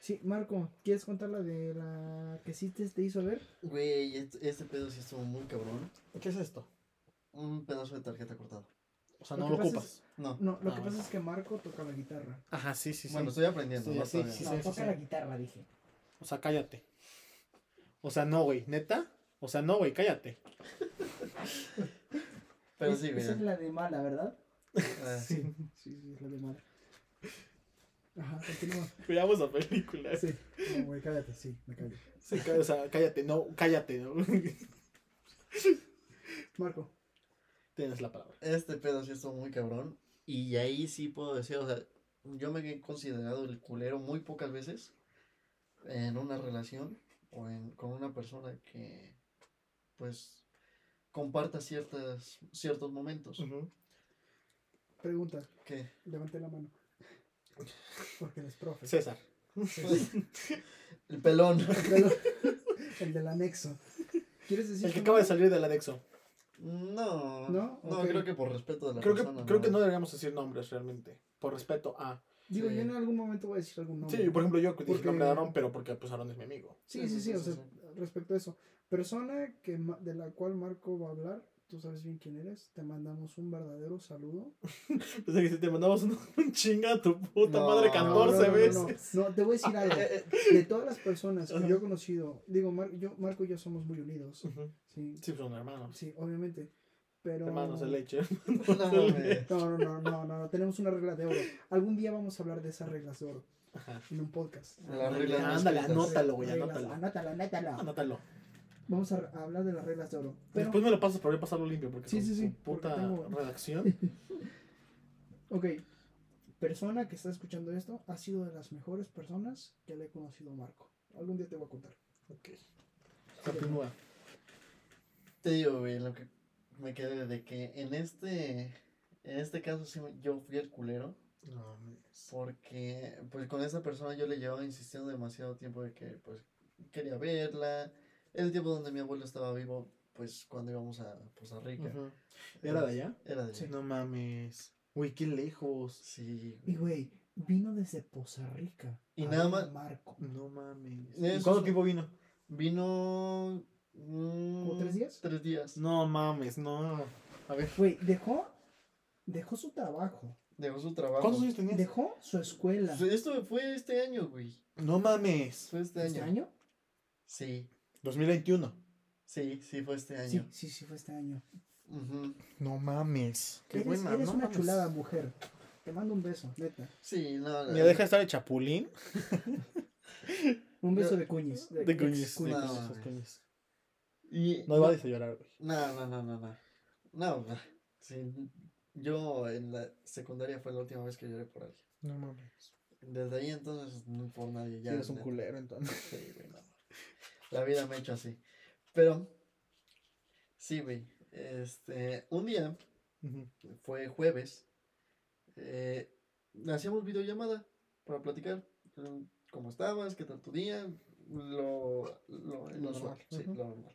S2: Sí, Marco, ¿quieres contar la de la que sí te, te hizo ver?
S3: Güey, este, pedo sí estuvo muy cabrón.
S1: ¿Qué es esto?
S3: Un pedazo de tarjeta cortado.
S1: O sea,
S2: Lo
S1: no lo ocupas.
S3: No.
S2: No, lo
S1: Ah,
S2: que pasa es que Marco toca la guitarra.
S1: Ajá, sí, sí, sí.
S3: Bueno, estoy aprendiendo,
S1: Sí,
S3: ¿no?
S1: sí, sí,
S2: no,
S1: sí,
S2: toca
S1: sí.
S2: la guitarra, dije.
S1: O sea, cállate. O sea, no, güey, neta. O sea, no, güey, cállate.
S3: Pero
S2: Es-
S3: sí,
S2: Esa
S3: mira.
S2: es la de mala, ¿verdad?
S3: Ah,
S2: Sí, sí, sí, es la de madre. Ajá, continúa.
S1: Veamos la película.
S2: Sí. No, güey, cállate, sí, me callo.
S1: Sí, o sea, cállate, no, cállate, ¿no?
S2: Marco.
S1: Tienes la palabra.
S3: Este pedo sí estuvo muy cabrón. Y ahí sí puedo decir, o sea, yo me he considerado el culero muy pocas veces en una relación o en, con una persona que, pues, comparta ciertas, ciertos momentos.
S2: Pregunta,
S3: ¿Qué?
S2: levante la mano. Porque eres profe.
S1: César.
S3: El pelón.
S2: El del anexo. ¿Quieres decir
S1: El que acaba de salir del anexo.
S3: No.
S2: ¿No?
S3: No, creo que por respeto de la
S1: Creo que, creo que no deberíamos decir nombres realmente. Por respeto a.
S2: Digo,
S3: Sí.
S2: yo en algún momento voy a decir algún nombre.
S1: Sí, por ejemplo, yo dije
S2: Porque-
S1: nombre de Aaron, pero porque pues Aaron es mi amigo.
S2: Sí, sí, sí, o sea, respecto a eso. Persona que ma- de la cual Marco va a hablar, tú sabes bien quién eres, te mandamos un verdadero saludo.
S1: Pensé que si te mandamos un, un chinga a tu puta
S3: No,
S1: madre
S3: no,
S1: 14
S2: no, no, no,
S1: veces.
S2: No, te voy a decir algo. De todas las personas que yo he conocido, digo, Mar- yo, Marco y yo somos muy unidos. Sí,
S1: Sí, son hermanos.
S2: sí, obviamente. Pero...
S1: Hermanos de leche.
S3: no.
S2: No, no, no, no, tenemos una regla de oro. Algún día vamos a hablar de esas reglas de oro
S1: Ajá.
S2: en un podcast.
S3: No
S1: Ándale, anótalo, güey. Anótalo,
S2: anótalo. Anótalo. Vamos a, a hablar de las reglas de oro. Pero,
S1: Después me lo pasas, pero voy a pasarlo limpio porque
S2: Sí,
S1: con
S2: sí, sí,
S1: puta
S2: tengo-
S1: redacción.
S2: ok, persona que está escuchando esto ha sido de las mejores personas que le he conocido a Marco. Algún día te voy a contar.
S1: Ok. Continúa.
S3: Te digo, güey, lo que me quedé de que en este, en este caso sí yo fui el culero.
S1: No.
S3: Porque, pues con esa persona yo le llevaba insistiendo demasiado tiempo de que, pues, quería verla. El tiempo donde mi abuelo estaba vivo, pues, cuando íbamos a Poza Rica.
S1: ¿Era de allá?
S3: Era de
S2: Sí.
S3: allá.
S1: No mames. Uy, qué lejos.
S3: Sí.
S2: Y güey, vino desde Poza Rica.
S3: Y nada más-
S2: Marco.
S1: No mames.
S3: Eso
S1: ¿Y cuánto tiempo vino?
S3: Vino... mm,
S2: ¿Como tres días?
S3: Tres días.
S1: No mames, no. A ver.
S2: Güey, dejó, dejó su trabajo.
S3: Dejó su trabajo.
S1: ¿Cuántos años tenías?
S2: Dejó su escuela.
S3: Esto fue este año, güey.
S1: No mames.
S3: Fue este,
S2: ¿Este
S3: año.
S2: año?
S3: Sí,
S1: 2021.
S3: sí, sí fue este
S2: Sí,
S3: año.
S2: sí, sí, fue este año.
S1: No mames. Qué
S2: eres
S1: buena.
S2: eres
S1: no
S2: una
S1: mames.
S2: chulada, mujer. Te mando un beso, neta.
S3: Sí, no.
S1: Mira, deja de estar de chapulín.
S2: Un beso de cuñis.
S1: De De
S2: cuñis.
S3: No,
S1: cuñis,
S3: mames.
S1: de cuñis.
S3: Y,
S1: No vayas a llorar, güey.
S3: No, no, no, no, no. No, no. Sí, yo en la secundaria fue la última vez que lloré por alguien.
S1: No mames.
S3: Desde ahí entonces no por nadie. Ya,
S1: eres un culero, entonces.
S3: Sí, güey, no. La vida me ha hecho así. Pero, sí, güey. Este, un día, fue jueves, eh, hacíamos videollamada para platicar. mm, ¿Cómo estabas? ¿Qué tal tu día? Lo, lo, el
S1: normal,
S3: sí, lo normal.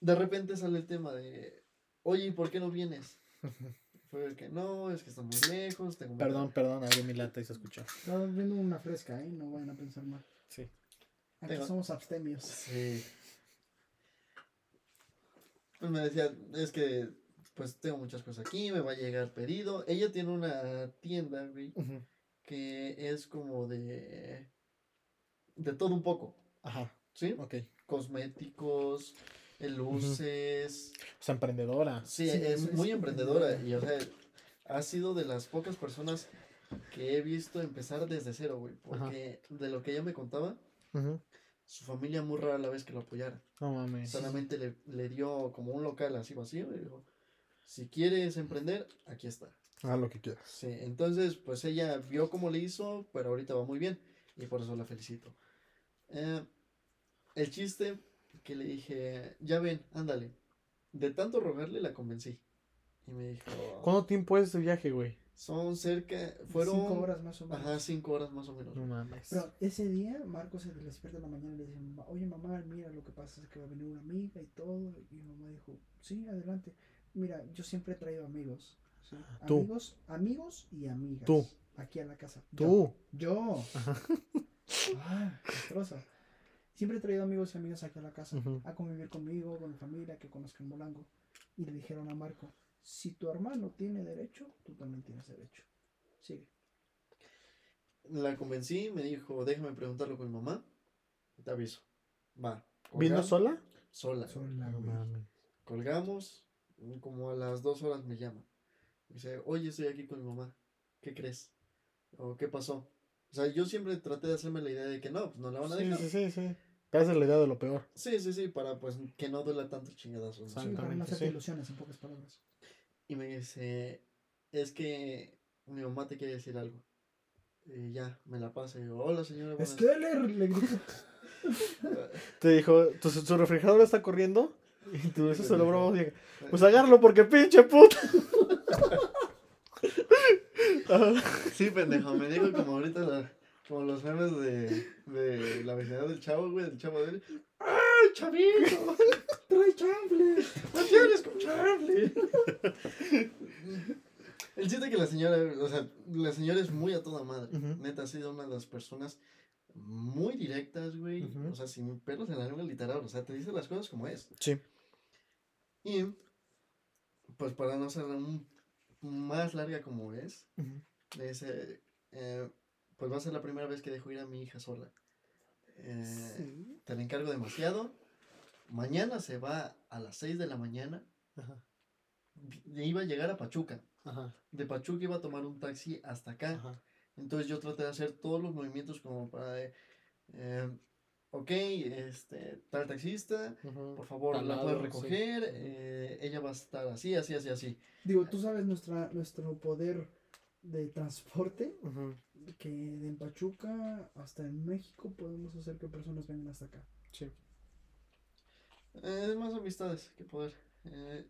S3: De repente sale el tema de, oye, ¿y por qué no vienes? Fue que no, es que está muy lejos. Tengo
S1: Perdón, perdón, abrí mi lata y se escuchó.
S2: Estaba viendo una fresca, ¿eh? No vayan a pensar mal.
S1: Sí.
S2: Aquí somos abstemios.
S3: Sí. Pues me decía, es que pues tengo muchas cosas aquí, me va a llegar pedido. Ella tiene una tienda, güey, que es como de de todo un poco,
S1: Ajá,
S3: ¿sí?
S1: ok.
S3: Cosméticos, eh, luces.
S1: O sea, emprendedora.
S3: Sí,
S2: Sí,
S3: es
S2: es
S3: muy
S2: emprendedora
S3: y o sea, ha sido de las pocas personas que he visto empezar desde cero, güey, porque de lo que ella me contaba, Su familia muy rara la vez que lo apoyara.
S1: No mames.
S3: Solamente le, le dio como un local así vacío y dijo, si quieres emprender, aquí está.
S1: Haz lo que quieras.
S3: Sí, entonces pues ella vio cómo le hizo, pero ahorita va muy bien y por eso la felicito. Eh, el chiste que le dije, ya ven, ándale. De tanto rogarle la convencí. Y me dijo,
S1: ¿Cuánto tiempo es ese viaje, güey?
S3: Son cerca, fueron...
S2: Cinco horas más o menos.
S3: Ajá, cinco horas más o menos.
S1: No mames.
S2: Pero ese día Marco se despierta en la mañana y le dice, "Ma- oye mamá, mira, lo que pasa es que va a venir una amiga y todo. Y mi mamá dijo, sí, adelante. Mira, yo siempre he traído amigos. ¿sí?
S1: Tú.
S2: Amigos, amigos y amigas.
S1: Tú.
S2: Aquí a la casa. Yo.
S1: Tú.
S2: Yo. ah, castrosa. Siempre he traído amigos y amigas aquí a la casa
S1: Ujú.
S2: a convivir conmigo, con mi familia, que conozcan Molango. Y le dijeron a Marco, si tu hermano tiene derecho, tú también tienes derecho. Sigue.
S3: La convencí, me dijo, déjame preguntarlo con mi mamá. Te aviso. Va.
S1: ¿Vino sola?
S3: Sola.
S2: Sola,
S1: mames.
S3: Colgamos, como a las dos horas me llama. Me dice, oye, estoy aquí con mi mamá. ¿Qué crees? ¿O qué pasó? O sea, yo siempre traté de hacerme la idea de que no, pues no la van a
S1: Sí,
S3: dejar.
S1: sí, sí, sí. Te haces la idea de lo peor.
S3: Sí, sí, sí, para pues que no duela tanto el chingadazo. ¿no?
S2: Sí, para no hacerte
S1: sí.
S2: ilusiones, en pocas palabras.
S3: Y me dice, es que mi mamá te quiere decir algo. Y ya, me la pasa y digo, hola señora. buenas-
S2: Skeller, le grito.
S1: Te dijo, ¿tu, su refrigerador está corriendo? Y tú, eso se lo broma. dije, Pues agárralo porque pinche puta.
S3: Sí, pendejo, me dijo como ahorita la- como los memes de, de la vecindad del chavo, güey, del chavo de él. ¡Ay, chavito!
S2: Trae chanfle.
S3: ¡No quiero escucharle! El chiste que la señora, o sea, la señora es muy a toda madre. Neta, ha sido una de las personas muy directas, güey. O sea, sin pelos en la lengua literal. O sea, te dice las cosas como es.
S1: Sí.
S3: Y, pues para no ser más larga como es, dice, eh, pues va a ser la primera vez que dejo ir a mi hija sola. Eh, Te la encargo demasiado. Mañana se va a las 6 de la mañana.
S1: Ajá.
S3: Iba a llegar a Pachuca.
S1: Ajá.
S3: De Pachuca iba a tomar un taxi hasta acá.
S1: Ajá.
S3: Entonces yo traté de hacer todos los movimientos como para... de, eh, ok, este, tal taxista,
S1: Ujú.
S3: por favor, la puedes
S1: sí.
S3: recoger. eh, ella va a estar así, así, así, así.
S2: Digo, tú sabes nuestra, nuestro poder de transporte,
S1: Ujú.
S2: Que de en Pachuca hasta en México podemos hacer que personas vengan hasta acá.
S1: Sí.
S3: Eh, es más amistades que poder. Eh,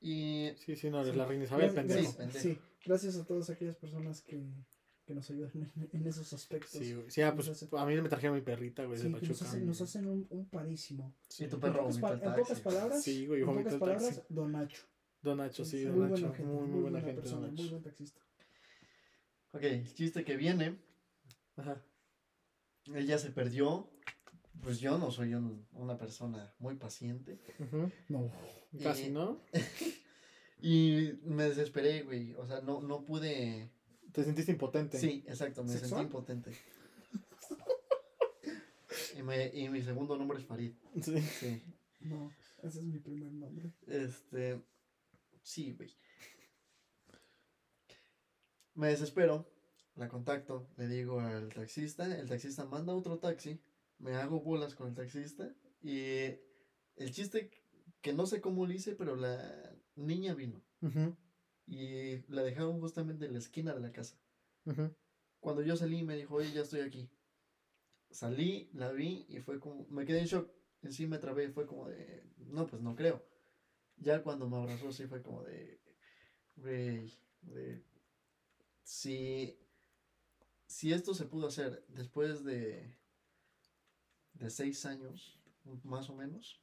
S3: y
S1: Sí, sí, no, eres
S2: Sí.
S1: la reina Isabel, pendejo.
S2: gracias-
S3: pendejo.
S2: sí, gracias a todas aquellas personas que, que nos ayudan en, en esos aspectos.
S1: Sí, güey. Sí, ah, pues
S2: hace-
S1: a mí me trajeron mi perrita, güey,
S2: Sí,
S1: de
S2: nos
S1: Pachuca.
S2: hacen, nos hacen un, un parísimo.
S3: y tu
S2: En
S3: perro
S2: pocas, pa-
S3: el
S2: en pocas
S3: taxi.
S2: palabras,
S1: Sí, güey,
S2: en pocas
S1: el
S2: palabras,
S1: taxi.
S2: Don Nacho.
S1: Don Nacho, sí,
S2: muy
S1: Don
S2: buena
S1: Nacho.
S2: gente,
S1: muy, muy buena gente,
S2: persona,
S1: Don
S2: muy
S1: Nacho.
S2: buen taxista.
S3: Ok, el chiste que viene,
S1: Ajá.
S3: ella se perdió. Pues yo no soy un- una persona muy paciente.
S1: Ujú.
S2: No.
S1: Casi, ¿no?
S3: Y me desesperé, güey. O sea, no, no pude.
S1: Te sentiste impotente.
S3: Sí, exacto, me
S2: ¿Sexual?
S3: sentí impotente. y, me- y mi segundo nombre es Farid.
S1: Sí.
S3: Sí.
S2: No, ese es mi primer nombre.
S3: Este. Sí, güey. Me desespero. La contacto. Le digo al taxista. El taxista manda otro taxi. Me hago bolas con el taxista. Y el chiste que no sé cómo lo hice, pero la niña vino. Y la dejaron justamente en la esquina de la casa. Cuando yo salí me dijo, oye, ya estoy aquí. Salí, la vi y fue como, me quedé en shock. En sí me trabé, fue como de, no, pues no creo. Ya cuando me abrazó sí fue como de, güey, de, si, si esto se pudo hacer después de, de seis años, más o menos.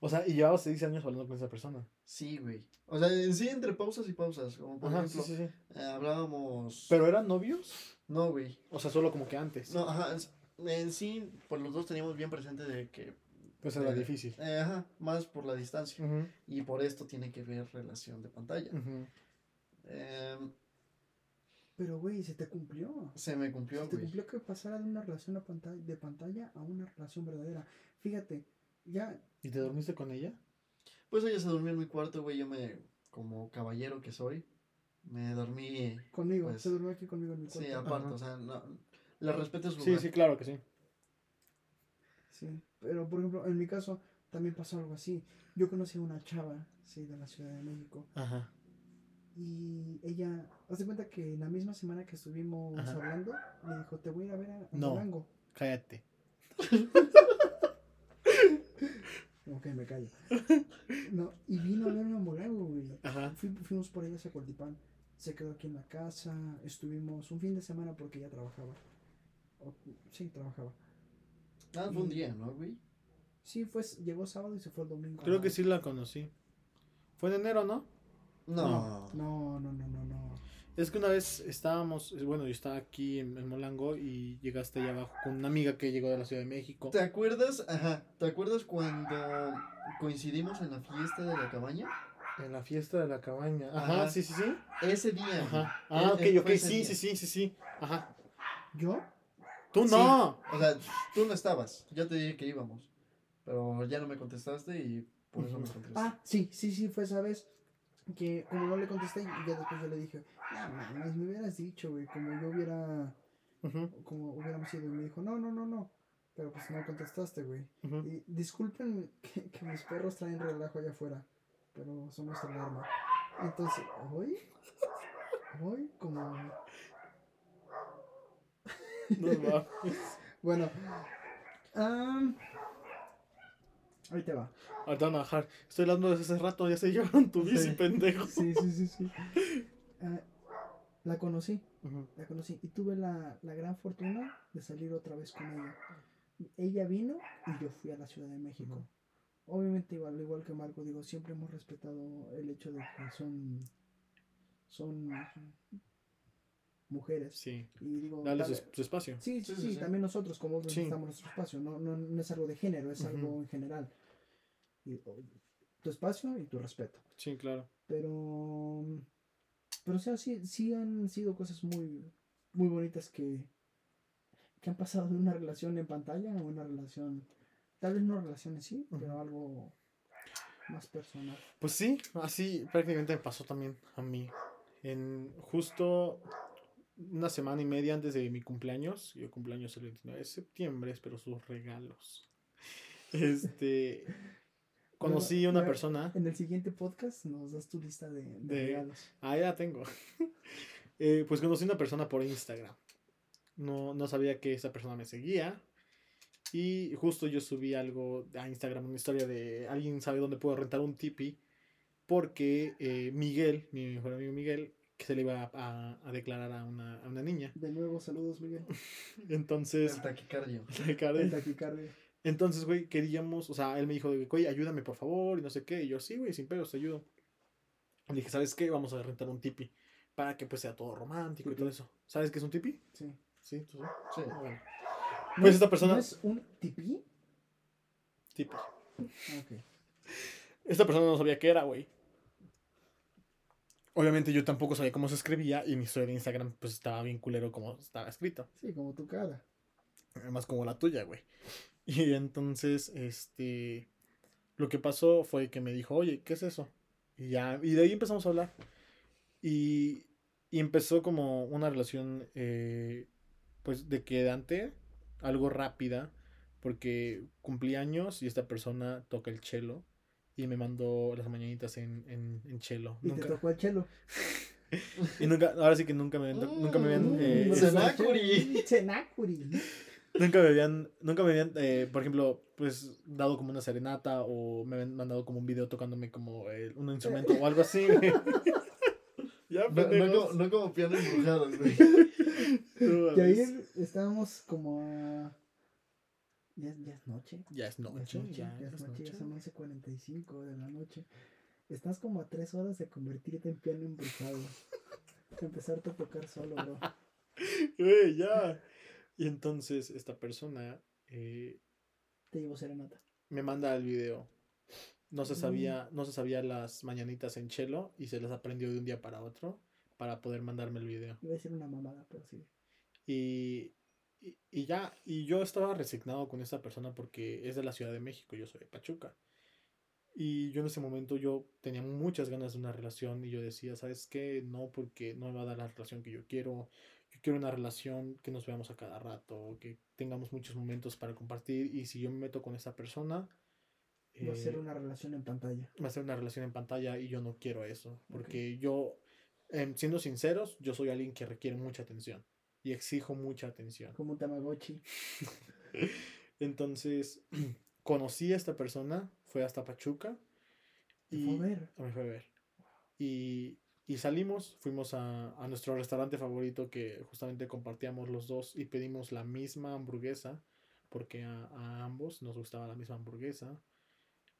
S1: O sea, y llevabas seis años hablando con esa persona.
S3: sí, güey. O sea, en sí entre pausas y pausas, como por
S1: Ajá,
S3: ejemplo,
S1: sí, sí.
S3: eh, hablábamos...
S1: ¿Pero eran novios?
S3: No, güey.
S1: O sea, solo como que antes.
S3: No, ajá, en sí, pues los dos teníamos bien presente de que,
S1: Pues era
S3: Eh,
S1: difícil.
S3: eh, ajá, más por la distancia. Y por esto tiene que ver relación de pantalla.
S1: ujú.
S3: Em,
S2: Pero, güey, se te cumplió.
S3: se me cumplió,
S2: Se te cumplió que pasara de una relación a pantalla, de pantalla a una relación verdadera. Fíjate, ya
S1: ¿Y te dormiste con ella?
S3: Pues ella se durmió en mi cuarto, güey. Yo me, como caballero que soy, me dormí.
S2: conmigo,
S3: Pues,
S2: se durmió aquí conmigo en mi cuarto.
S3: Sí, aparte,
S1: Ajá.
S3: o sea, no, le respeto su
S1: Sí, sí, claro que sí.
S2: Sí, pero por ejemplo, en mi caso también pasó algo así. Yo conocí a una chava, sí, de la Ciudad de México.
S1: Ajá.
S2: Y ella, haz de cuenta que en la misma semana que estuvimos
S1: Ajá.
S2: hablando, me dijo, te voy a ir a ver a, a
S1: No.
S2: Durango".
S1: Cállate.
S2: Ok, me callo. No, y vino a verme a Molango, güey.
S1: Ajá.
S2: Fui- fuimos por ella a Zacualtipán. Se quedó aquí en la casa. Estuvimos un fin de semana porque ella trabajaba. O- sí, trabajaba.
S3: Ah, fue un día, ¿no, güey?
S2: Sí, fue, llegó sábado y se fue el domingo.
S1: Creo que sí la conocí. Fue en enero, ¿no?
S3: No.
S2: No, no, no, no, no.
S1: Es que una vez estábamos, bueno, yo estaba aquí en, en Molango y llegaste allá abajo con una amiga que llegó de la Ciudad de México.
S3: ¿Te acuerdas? Ajá. ¿Te acuerdas cuando coincidimos en la fiesta de la cabaña?
S1: En la fiesta de la cabaña. Ajá,
S3: Ajá.
S1: sí, sí, sí.
S3: Ese día.
S1: Ajá. Ah,
S3: Eh,
S1: ok, ok, sí,
S3: día.
S1: sí, sí, sí, sí. Ajá.
S2: ¿Yo?
S1: Tú
S3: Sí.
S1: no.
S3: O sea, tú no estabas. Yo te dije que íbamos. Pero ya no me contestaste y por eso me contestaste.
S2: Ah, sí, sí, sí, fue esa vez. Que como no le contesté, y ya después yo le dije, no mames, me hubieras dicho, güey, como yo hubiera, como hubiéramos ido. Y me dijo, no, no, no, no. Pero pues no contestaste, güey. Y disculpen que, que mis perros traen relajo allá afuera, pero son nuestra alarma. Entonces, hoy, hoy, como.
S1: No mames.
S2: Bueno, am, ahí te va.
S1: Ahorita van a bajar. Estoy hablando desde hace rato, ya se llevaron tu bici,
S2: Sí.
S1: pendejo.
S2: Sí, sí, sí, sí. Ah, la conocí, la conocí y tuve la, la gran fortuna de salir otra vez con ella. Ella vino y yo fui a la Ciudad de México. Obviamente, igual, al igual que Marco, digo, siempre hemos respetado el hecho de que son, son mujeres.
S1: Sí.
S2: Y digo,
S1: Dale su, espacio.
S2: Sí, sí,
S3: Sí,
S2: sí,
S3: sí, sí.
S2: también nosotros como
S1: Sí.
S2: necesitamos nuestro espacio, no, no, no es algo de género, es algo en general. Y, tu espacio y tu respeto.
S1: Sí, claro.
S2: Pero, pero o sea, sí, sí han sido cosas muy, muy bonitas que, que han pasado de una relación en pantalla a una relación, tal vez no relación en sí, pero algo más personal.
S1: Pues sí, así prácticamente me pasó también a mí. En justo una semana y media antes de mi cumpleaños, yo cumpleaños el 29 de septiembre, espero sus regalos. Este, conocí a una persona,
S2: En el siguiente podcast nos das tu lista de, de
S1: De-
S2: regalos.
S1: ah, ya tengo. Eh, pues conocí a una persona por Instagram. No, no sabía que esa persona me seguía. Y justo yo subí algo a Instagram, una historia de alguien sabe dónde puedo rentar un tipi. Porque eh, Miguel, mi mejor amigo Miguel, que se le iba a, a- a declarar a una, a una niña.
S2: De nuevo, saludos, Miguel.
S1: Entonces,
S3: El taquicardio.
S2: El taquicardia.
S1: Entonces, güey, queríamos, o sea, él me dijo, güey, ayúdame por favor, y no sé qué. Y yo, sí, güey, sin pedos, te ayudo. Le dije, ¿sabes qué? Vamos a rentar un tipi para que pues sea todo romántico y
S2: Tipi.
S1: todo eso. ¿Sabes qué es un tipi?
S2: Sí.
S1: Sí, tú sí.
S3: Sí.
S1: Ah, bueno.
S2: ¿No
S1: Pues
S2: es-
S1: esta persona-
S2: ¿No es un tipí?
S1: Tipi.
S2: Ok.
S1: Esta persona no sabía qué era, güey. Obviamente yo tampoco sabía cómo se escribía y mi historia de Instagram pues estaba bien culero como estaba escrito.
S2: Sí, como tu cara.
S1: Además como la tuya, güey. Y entonces, este, lo que pasó fue que me dijo, oye, ¿qué es eso? Y ya, y de ahí empezamos a hablar. Y, y empezó como una relación, eh, pues, de quedante, algo rápida, porque cumplí años y esta persona toca el cello y me mandó las mañanitas en, en, en cello.
S2: Y te
S1: Nunca,
S2: tocó el chelo.
S1: y nunca, ahora sí que nunca me, habían- nunca me habían...
S3: Mm,
S1: eh. Nunca me habían, nunca me habían, eh, por ejemplo, pues dado como una serenata o me habían mandado como un video tocándome como eh, un instrumento o algo así. güey. ya,
S3: No, no como, no como piano embrujado, güey.
S2: Y ayer estábamos como a... Ya, ya es noche.
S1: Ya es
S2: Ya es
S1: noche,
S2: noche,
S1: ya,
S2: ya
S1: es
S2: es noche, ya
S1: noche.
S2: son 11.45 de la noche. Estás como a tres horas de convertirte en piano embrujado. De empezarte a tocar solo, bro.
S1: Güey, ya. Y entonces esta persona eh,
S2: Te llevo serenata.
S1: me manda el video. No se
S2: Mm.
S1: sabía, no se sabía las mañanitas en chelo y se las aprendió de un día para otro para poder mandarme el video.
S2: Iba a decir una mamada, pero sí.
S1: Y, y, y ya, y yo estaba resignado con esta persona porque es de la Ciudad de México, yo soy de Pachuca. Y yo en ese momento yo tenía muchas ganas de una relación y yo decía, ¿sabes qué? No, porque no me va a dar la relación que yo quiero. Yo quiero una relación que nos veamos a cada rato, que tengamos muchos momentos para compartir. Y si yo me meto con esa persona,
S2: Va a ser
S1: eh,
S2: una relación en pantalla.
S1: va a ser una relación en pantalla y yo no quiero eso. Porque yo, em, siendo sinceros, yo soy alguien que requiere mucha atención y exijo mucha atención.
S2: Como un Tamagotchi.
S1: Entonces, conocí a esta persona, fue hasta Pachuca
S2: Te
S1: y
S2: fue a ver.
S1: me fue a ver. Y, y salimos, fuimos a, a nuestro restaurante favorito que justamente compartíamos los dos y pedimos la misma hamburguesa porque a, a ambos nos gustaba la misma hamburguesa.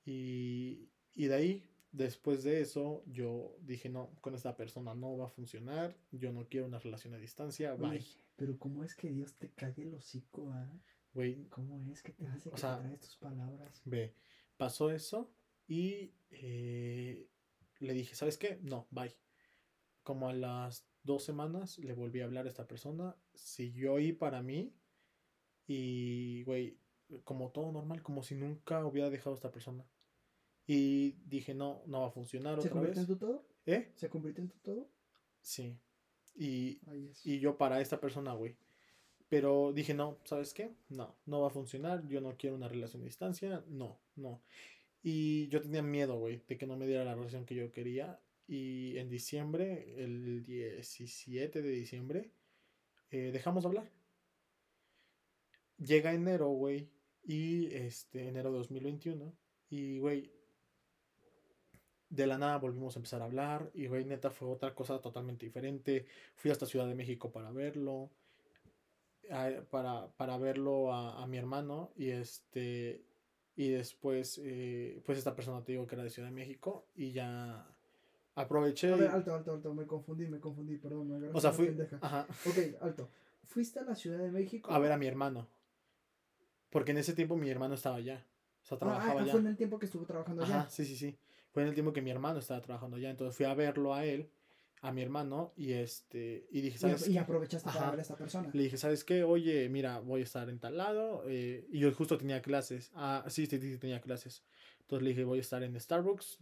S1: Y, y de ahí, después de eso, yo dije, no, con esta persona no va a funcionar, yo no quiero una relación a distancia, bye.
S2: pero ¿cómo es que Dios te calle el hocico, ah?
S1: Güey,
S2: ¿Cómo es que te hace que
S1: sea,
S2: te traes tus palabras?
S1: Ve, pasó eso y eh, le dije, ¿sabes qué? No, bye. Como a las dos semanas le volví a hablar a esta persona, siguió ahí para mí y, güey, como todo normal, como si nunca hubiera dejado a esta persona. Y dije, no, no va a funcionar
S2: ¿Se
S1: otra
S2: convirtió en tu todo?
S1: ¿Eh?
S2: ¿Se convirtió en tu todo?
S1: Sí. Y, y yo para esta persona, güey. Pero dije, no, ¿sabes qué? No, no va a funcionar. Yo no quiero una relación a distancia. No, no. Y yo tenía miedo, güey, de que no me diera la relación que yo quería. Y en diciembre, el 17 de diciembre, eh, dejamos de hablar. Llega enero, güey. Y este, enero de 2021. Y, güey, de la nada volvimos a empezar a hablar. Y, güey, neta fue otra cosa totalmente diferente. Fui hasta Ciudad de México para verlo. para, para verlo a, a mi hermano. Y este. Y después, eh, pues esta persona te digo que era de Ciudad de México. Y ya aproveché.
S2: A ver,
S1: y-
S2: alto, alto, alto. Me confundí, me confundí. Perdón, me
S1: o sea, fui. Ajá.
S2: Ok, alto. Fuiste a la Ciudad de México.
S1: A ver a mi hermano. Porque en ese tiempo mi hermano estaba allá. O sea,
S2: Ah,
S1: trabajaba
S2: ah,
S1: allá.
S2: fue en el tiempo que estuvo trabajando allá.
S1: Ajá, sí, sí, sí. Fue en el tiempo que mi hermano estaba trabajando allá. Entonces fui a verlo a él, a mi hermano, y este. Y dije,
S2: Y,
S1: ¿sabes
S2: y
S1: qué?
S2: aprovechaste para ver a esta persona.
S1: Le dije, ¿sabes qué? Oye, mira, voy a estar en tal lado. eh, y yo justo tenía clases. Ah, sí, sí, sí, tenía clases. Entonces le dije, voy a estar en Starbucks.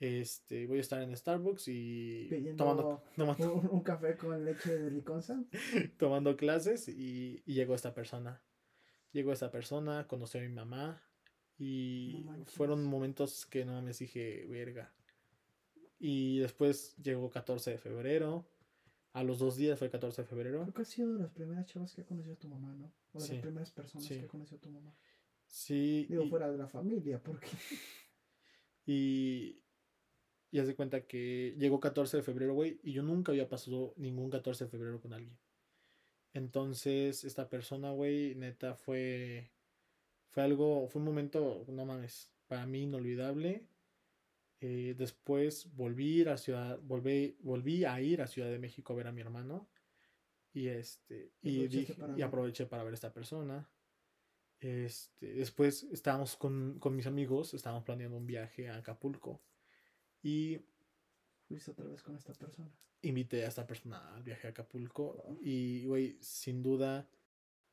S1: Este, voy a estar en Starbucks y
S2: Pidiendo
S1: tomando, tomando,
S2: un, un café con leche de liconza.
S1: tomando clases y, y llegó esta persona. Llegó esta persona, conoció a mi mamá y
S2: No
S1: fueron momentos que no me dije, verga. Y después llegó 14 de febrero. A los dos días fue 14 de febrero.
S2: Creo que ha sido de las primeras chavas que ha conocido tu mamá, ¿no? O de
S1: Sí,
S2: las primeras personas
S1: sí.
S2: que ha conocido tu mamá.
S1: Sí.
S2: Digo,
S1: y-
S2: fuera de la familia, porque.
S1: Y, y haz de cuenta que llegó 14 de febrero, güey, y yo nunca había pasado ningún 14 de febrero con alguien. Entonces, esta persona, güey, neta, fue, fue algo, fue un momento, no mames, para mí inolvidable. Eh, después volví a ir a Ciudad, volví, volví a ir a Ciudad de México a ver a mi hermano. Y este, y,
S2: Aprovechaste
S1: dije-
S2: para
S1: y aproveché para ver a esta persona. Este, después estábamos con, con mis amigos, estábamos planeando un viaje a Acapulco. Y
S2: Fuiste otra vez con esta persona.
S1: invité a esta persona al viaje a Acapulco. Y, güey, sin duda,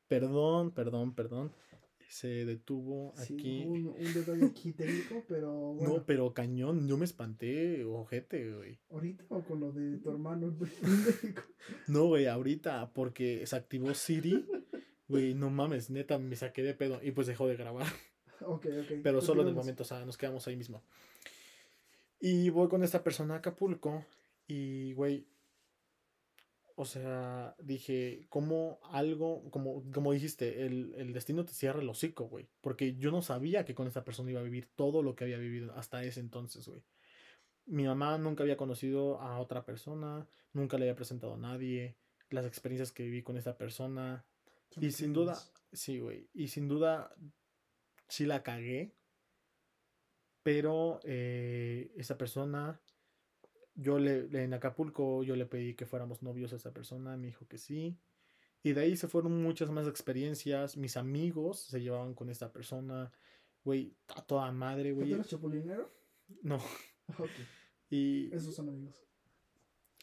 S1: perdón, perdón, perdón. Se detuvo
S2: Sí,
S1: aquí.
S2: un, un detalle aquí técnico, pero bueno.
S1: No, pero cañón, yo me espanté, ojete, güey.
S2: ¿Ahorita o con lo de tu hermano?
S1: No, güey, ahorita, porque se activó Siri. Güey, no mames, neta, me saqué de pedo. Y pues dejó de grabar.
S2: Ok, ok.
S1: Pero solo en el
S2: continuemos.
S1: momento, o sea, nos quedamos ahí mismo. Y voy con esta persona a Acapulco. Y, güey, o sea, dije, como algo, como, como dijiste, el, el destino te cierra el hocico, güey. Porque yo no sabía que con esta persona iba a vivir todo lo que había vivido hasta ese entonces, güey. Mi mamá nunca había conocido a otra persona, nunca le había presentado a nadie. Las experiencias que viví con esta persona,
S2: Son
S1: y sin duda, sí, güey. Y sin duda, sí la cagué. Pero eh, esa persona, yo le, en Acapulco, yo le pedí que fuéramos novios a esa persona, me dijo que sí. Y de ahí se fueron muchas más experiencias. Mis amigos se llevaban con esta persona, güey, a toda madre,
S2: ¿No
S1: güey.
S2: eres chapulinero?
S1: No.
S2: Ok,
S1: Y,
S2: esos son amigos.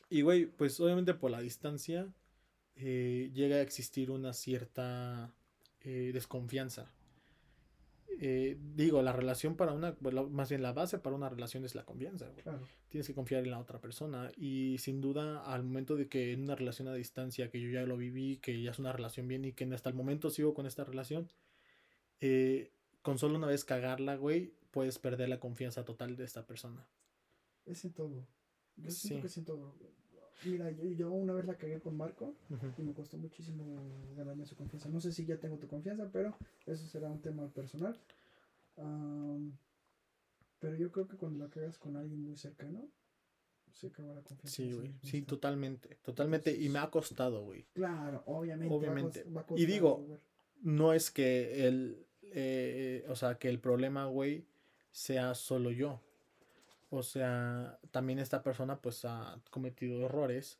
S1: y, güey, pues obviamente por la distancia eh, llega a existir una cierta eh, desconfianza. Eh, digo, la relación para una, bueno, más bien la base para una relación es la confianza, güey.
S2: Claro.
S1: Tienes que confiar en la otra persona y sin duda al momento de que en una relación a distancia, que yo ya lo viví, que ya es una relación bien y que hasta el momento sigo con esta relación, eh, con solo una vez cagarla, güey, puedes perder la confianza total de esta persona.
S2: Es en todo. Yo
S1: Sí.
S2: siento que es en todo. Mira, yo, yo una vez la cagué con Marco y me costó muchísimo ganarme su confianza. No sé si ya tengo tu confianza, pero eso será un tema personal. Am, pero yo creo que cuando la cagas con alguien muy cercano, se acaba la confianza.
S1: Sí, güey. Sí, totalmente. Totalmente. Y me ha costado, güey.
S2: Claro, obviamente.
S1: Obviamente.
S2: va a
S1: Y
S2: costar
S1: digo,
S2: volver.
S1: No es que el. eh, o sea, que el problema, güey, sea solo yo. O sea, también esta persona, pues, ha cometido errores.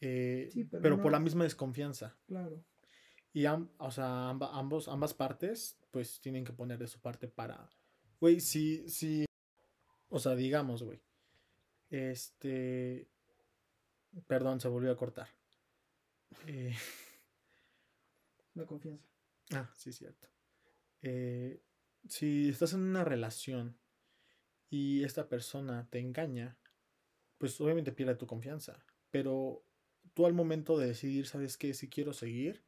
S1: eh,
S2: Sí, pero
S1: pero por la misma desconfianza.
S2: Claro.
S1: Y am- o sea, amba- ambos, ambas partes, pues tienen que poner de su parte para. Güey, si, si. O sea, digamos, güey. Este. Perdón, se volvió a cortar. Eh,
S2: La confianza.
S1: ah, sí, cierto. Eh, si estás en una relación y esta persona te engaña, pues obviamente pierde tu confianza. Pero tú al momento de decidir, ¿sabes qué? Si quiero seguir,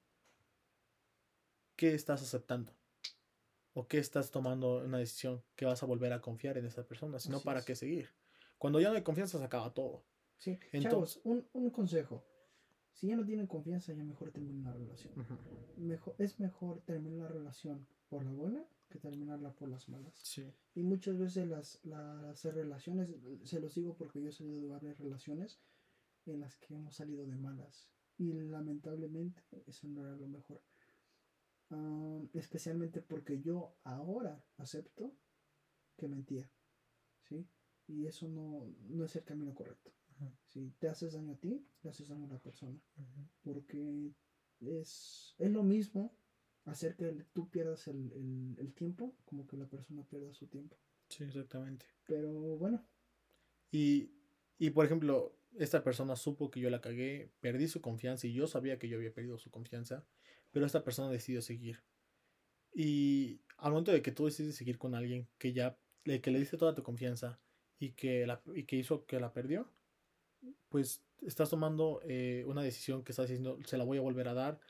S1: ¿qué estás aceptando? ¿O qué estás tomando una decisión que vas a volver a confiar en esa persona? Si no, ¿para
S2: es.
S1: qué seguir? Cuando ya no hay confianza, se acaba todo.
S2: Sí,
S1: Entonces-
S2: chavos, un, un consejo. Si ya no tienen confianza, ya mejor terminen la relación. Mejor, es mejor terminar la relación por la buena que terminarla por las malas.
S1: Sí.
S2: Y muchas veces las, las relaciones, se los digo porque yo he salido de varias relaciones en las que hemos salido de malas. Y lamentablemente eso no era lo mejor. Ah, especialmente porque yo ahora acepto que mentía. ¿Sí? Y eso no, no es el camino correcto. Si te haces daño a ti, le haces daño a la persona. Porque es, es lo mismo hacer que tú pierdas el, el- el tiempo como que la persona pierda su tiempo.
S1: Sí, exactamente.
S2: Pero bueno,
S1: Y, y, por ejemplo, esta persona supo que yo la cagué, perdí su confianza y yo sabía que yo había perdido su confianza, pero esta persona decidió seguir. Y al momento de que tú decides seguir con alguien que ya le, que le diste toda tu confianza y que, la, y que hizo que la perdió, pues estás tomando eh, una decisión que estás diciendo, se la voy a volver a dar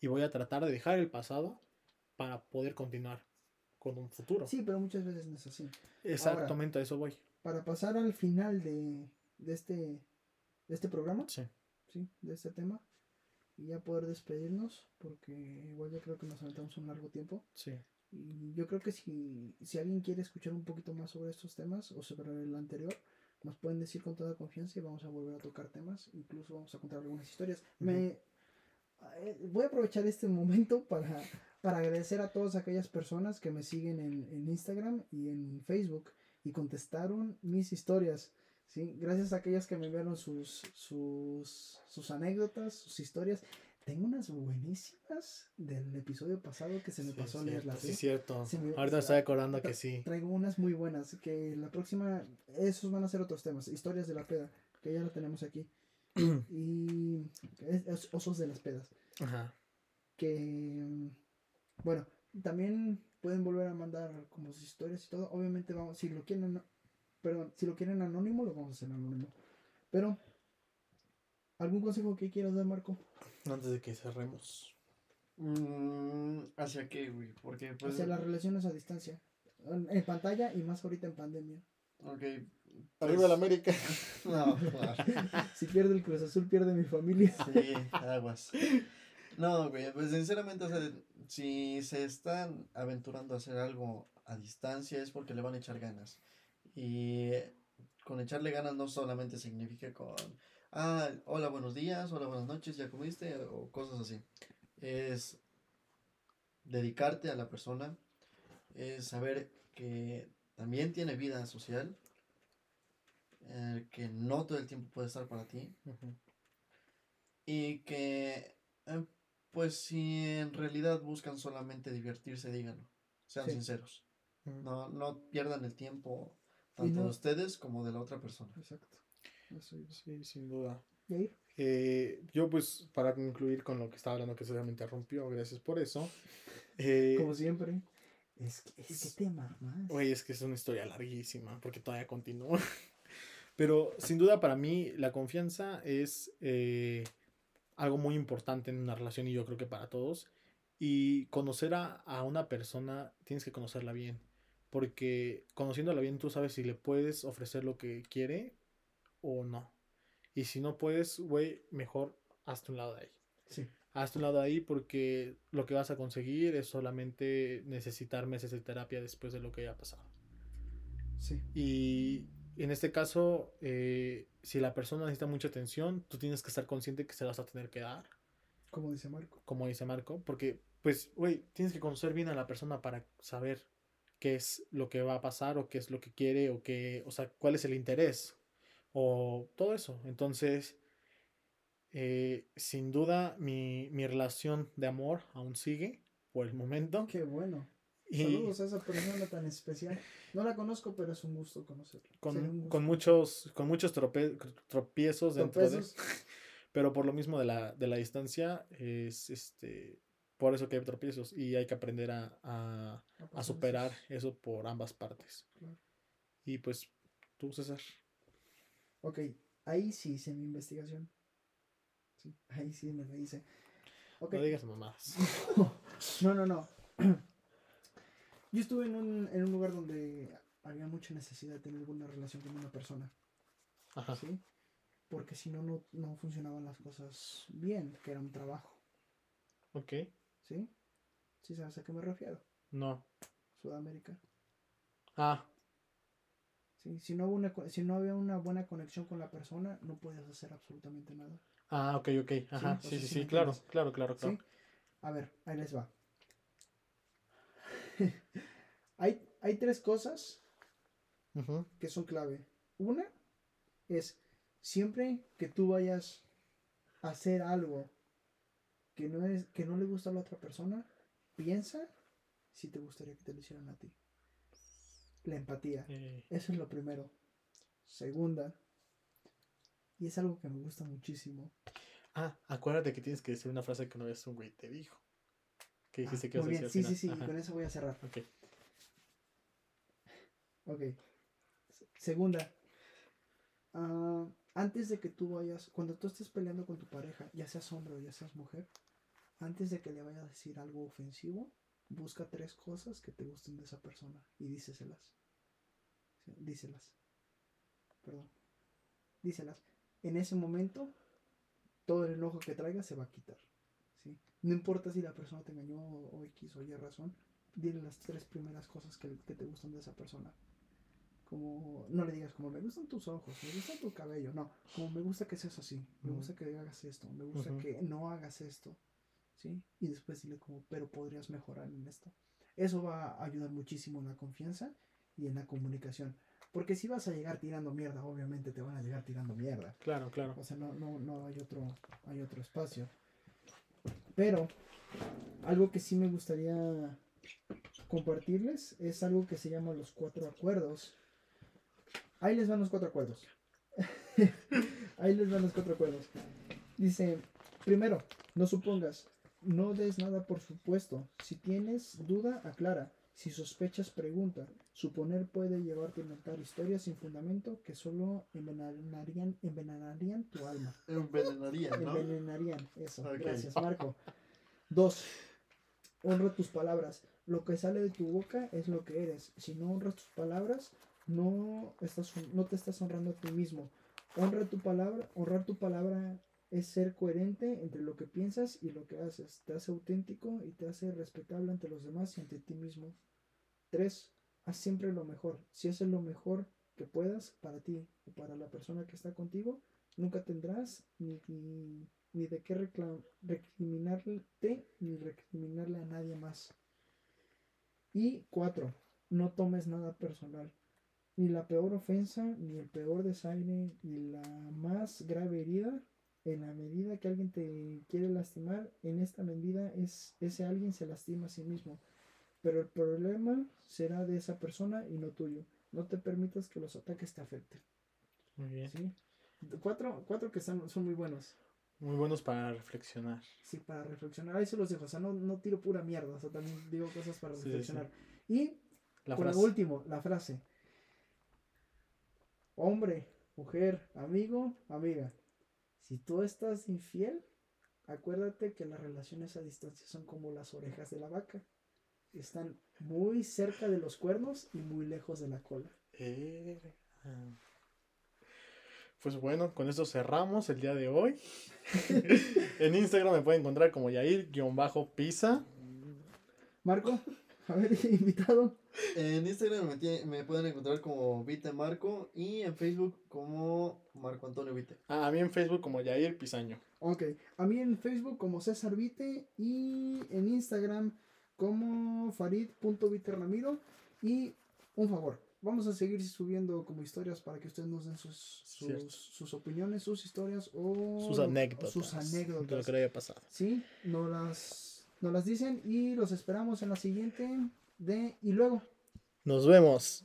S1: y voy a tratar de dejar el pasado para poder continuar con un futuro.
S2: sí, pero muchas veces no es así.
S1: Exactamente, a eso voy.
S2: Para pasar al final de, de este, de este programa,
S1: Sí.
S2: ¿sí? de este tema, y ya poder despedirnos, porque igual ya creo que nos aventamos un largo tiempo.
S1: Sí.
S2: Y yo creo que si, si alguien quiere escuchar un poquito más sobre estos temas o sobre el anterior, nos pueden decir con toda confianza y vamos a volver a tocar temas. Incluso vamos a contar algunas historias. Me, voy a aprovechar este momento para, para agradecer a todas aquellas personas que me siguen en, en Instagram y en Facebook y contestaron mis historias. ¿sí? Gracias a aquellas que me enviaron sus, sus, sus anécdotas, sus historias. Tengo unas buenísimas del episodio pasado que se me
S1: Sí,
S2: pasó a leerlas.
S1: Sí,
S2: ¿eh?
S1: cierto.
S2: Me-
S1: Ahorita me estoy acordando que sí.
S2: Traigo unas muy buenas, que la próxima, esos van a ser otros temas, historias de la peda, que ya la tenemos aquí. y es- osos de las pedas,
S1: Ajá.
S2: que, bueno, también pueden volver a mandar como sus historias y todo. Obviamente vamos, si lo quieren, perdón, si lo quieren anónimo, lo vamos a hacer anónimo. Pero, ¿algún consejo que quieras dar, Marco?
S1: Antes de que cerremos.
S3: Mm, ¿Hacia qué, güey? Porque pues...
S2: Hacia las relaciones a distancia, en, en pantalla y más ahorita en pandemia.
S3: Ok.
S1: Arriba
S3: pues-
S1: la América.
S3: No, claro.
S2: Si pierde el Cruz Azul, pierde mi familia.
S3: Sí, aguas. No, güey, pues sinceramente, o sea, si se están aventurando a hacer algo a distancia es porque le van a echar ganas. Y con echarle ganas no solamente significa con, ah, hola, buenos días, hola, buenas noches, ya comiste, o cosas así. Es dedicarte a la persona, es saber que también tiene vida social, eh, que no todo el tiempo puede estar para ti. Y que, eh, pues si en realidad buscan solamente divertirse, díganlo. Sean
S2: Sí.
S3: sinceros. No, no pierdan el tiempo tanto
S2: no-
S3: de ustedes como de la otra persona.
S2: Exacto. Eso.
S1: Sí, sin duda. Eh, yo, pues, para concluir con lo que estaba hablando, que se me interrumpió, gracias por eso. Eh,
S2: Como siempre. Es que, es que tema más.
S1: Güey, es que es una historia larguísima, porque todavía continúa. Pero sin duda para mí la confianza es eh, algo muy importante en una relación y yo creo que para todos. Y conocer a, a una persona tienes que conocerla bien, porque conociéndola bien tú sabes si le puedes ofrecer lo que quiere o no. Y si no puedes, güey, mejor hazte un lado de ahí.
S2: Sí.
S1: Hazte un lado de ahí porque lo que vas a conseguir es solamente necesitar meses de terapia después de lo que haya pasado.
S2: Sí.
S1: Y en este caso, eh, si la persona necesita mucha atención, tú tienes que estar consciente que se la vas a tener que dar,
S2: Como dice Marco.
S1: como dice Marco, porque, pues, güey, tienes que conocer bien a la persona para saber qué es lo que va a pasar o qué es lo que quiere o qué, o sea, cuál es el interés o todo eso. Entonces, eh, sin duda, mi, mi relación de amor aún sigue por el momento.
S2: Qué bueno.
S1: Y
S2: Saludos a esa persona tan especial. No la conozco, pero es un gusto conocerla.
S1: Con,
S2: gusto.
S1: con muchos, con muchos trope- tropiezos dentro de...
S2: Tropezos.
S1: Pero por lo mismo de la, de la distancia, es este por eso que hay tropiezos y hay que aprender a, a, a superar eso por ambas partes.
S2: Claro.
S1: Y pues tú, César.
S2: Ok, ahí sí hice mi investigación. Sí, ahí sí me la hice.
S1: No digas mamás.
S2: No, no, no. Yo estuve en un, en un lugar donde había mucha necesidad de tener alguna relación con una persona,
S1: Ajá.
S2: ¿sí? Porque si no, no, no funcionaban las cosas bien, que era un trabajo,
S1: Ok.
S2: ¿sí? ¿Sí sabes a qué me refiero?
S1: No.
S2: Sudamérica.
S1: Ah,
S2: ¿sí? Si, no hubo una, si no había una buena conexión con la persona, no podías hacer absolutamente nada.
S1: ah, ok, ok. Ajá. Sí, sí,
S2: sí
S1: claro, claro, claro, claro.
S2: ¿Sí? A ver, ahí les va. hay, hay tres cosas que son clave. Una es siempre que tú vayas a hacer algo que no es que no le gusta a la otra persona, piensa si te gustaría que te lo hicieran a ti. La empatía.
S1: Eh,
S2: Eso es lo primero. Segunda, y es algo que me gusta muchísimo.
S1: Ah, acuérdate que tienes que decir una frase que una vez un güey te dijo. Que dijiste
S2: Ah,
S1: que ibas a
S2: muy bien,
S1: decir
S2: sí, sí, sí, con eso voy a cerrar.
S1: Ok.
S2: Ok. Se- Segunda. ah, antes de que tú vayas, cuando tú estés peleando con tu pareja, ya seas hombre o ya seas mujer, antes de que le vayas a decir algo ofensivo, busca tres cosas que te gusten de esa persona y díceselas. Díselas. Perdón. Díselas. En ese momento, todo el enojo que traigas se va a quitar. ¿sí? No importa si la persona te engañó o X o Y razón, dile las tres primeras cosas que te gustan de esa persona. Como, no le digas como me gustan tus ojos, me gusta tu cabello, no, como me gusta que seas así, me gusta que hagas esto, me gusta que no hagas esto, ¿sí? Y después dile como, pero podrías mejorar en esto. Eso va a ayudar muchísimo en la confianza y en la comunicación. Porque si vas a llegar tirando mierda, obviamente te van a llegar tirando mierda.
S1: Claro, claro.
S2: O sea, no, no, no hay otro, hay otro espacio. Pero algo que sí me gustaría compartirles es algo que se llama los cuatro acuerdos. Ahí les van los cuatro acuerdos. Ahí les van los cuatro acuerdos. Dice, primero, no supongas, no des nada por supuesto. Si tienes duda, aclara. Si sospechas, pregunta. Suponer puede llevarte a inventar historias sin fundamento que solo envenenarían, envenenarían tu alma.
S3: Envenenaría, ¿no?
S2: Envenenarían, eso. Gracias, Marco. Dos, honra tus palabras. Lo que sale de tu boca es lo que eres. Si no honras tus palabras, no, estás, no te estás honrando a ti mismo. Honra tu palabra. Honrar tu palabra es ser coherente entre lo que piensas y lo que haces. Te hace auténtico y te hace respetable ante los demás y ante ti mismo. Tres, haz siempre lo mejor. Si haces lo mejor que puedas para ti o para la persona que está contigo, nunca tendrás ni, ni, ni de qué recla- recriminarte ni recriminarle a nadie más. Y cuatro, no tomes nada personal. Ni la peor ofensa, ni el peor desaire, ni la más grave herida. En la medida que alguien te quiere lastimar, en esta medida es, ese alguien se lastima a sí mismo. Pero el problema será de esa persona y no tuyo. No te permitas que los ataques te afecten.
S1: Muy bien.
S2: ¿sí? Cuatro, cuatro que están, son muy buenos.
S1: Muy buenos para reflexionar.
S2: Sí, para reflexionar. Ahí se los dejo. O sea, no, no tiro pura mierda. O sea, también digo cosas para
S1: Sí, sí, sí.
S2: reflexionar. Y
S1: La
S2: por
S1: frase.
S2: último, la frase. Hombre, mujer, amigo, amiga. Si tú estás infiel, acuérdate que las relaciones a distancia son como las orejas de la vaca. Están muy cerca de los cuernos y muy lejos de la cola.
S1: Eh, ah. Pues bueno, con esto cerramos el día de hoy. en Instagram me pueden encontrar como Yair-Pisa.
S2: Marco, a ver, invitado.
S3: En Instagram me, me pueden encontrar como Vite Marco y en Facebook como Marco Antonio Vite.
S1: Ah, a mí en Facebook como Yair Pisaño.
S2: Ok, a mí en Facebook como César Vite y en Instagram como farid.viteramiro. Y un favor, vamos a seguir subiendo como historias para que ustedes nos den sus, sus, sus opiniones, sus historias o
S1: Sus anécdotas.
S2: Sus
S1: De lo
S2: anécdotas.
S1: que le haya pasado.
S2: Sí, nos las, las dicen y los esperamos en la siguiente de y luego.
S1: Nos vemos.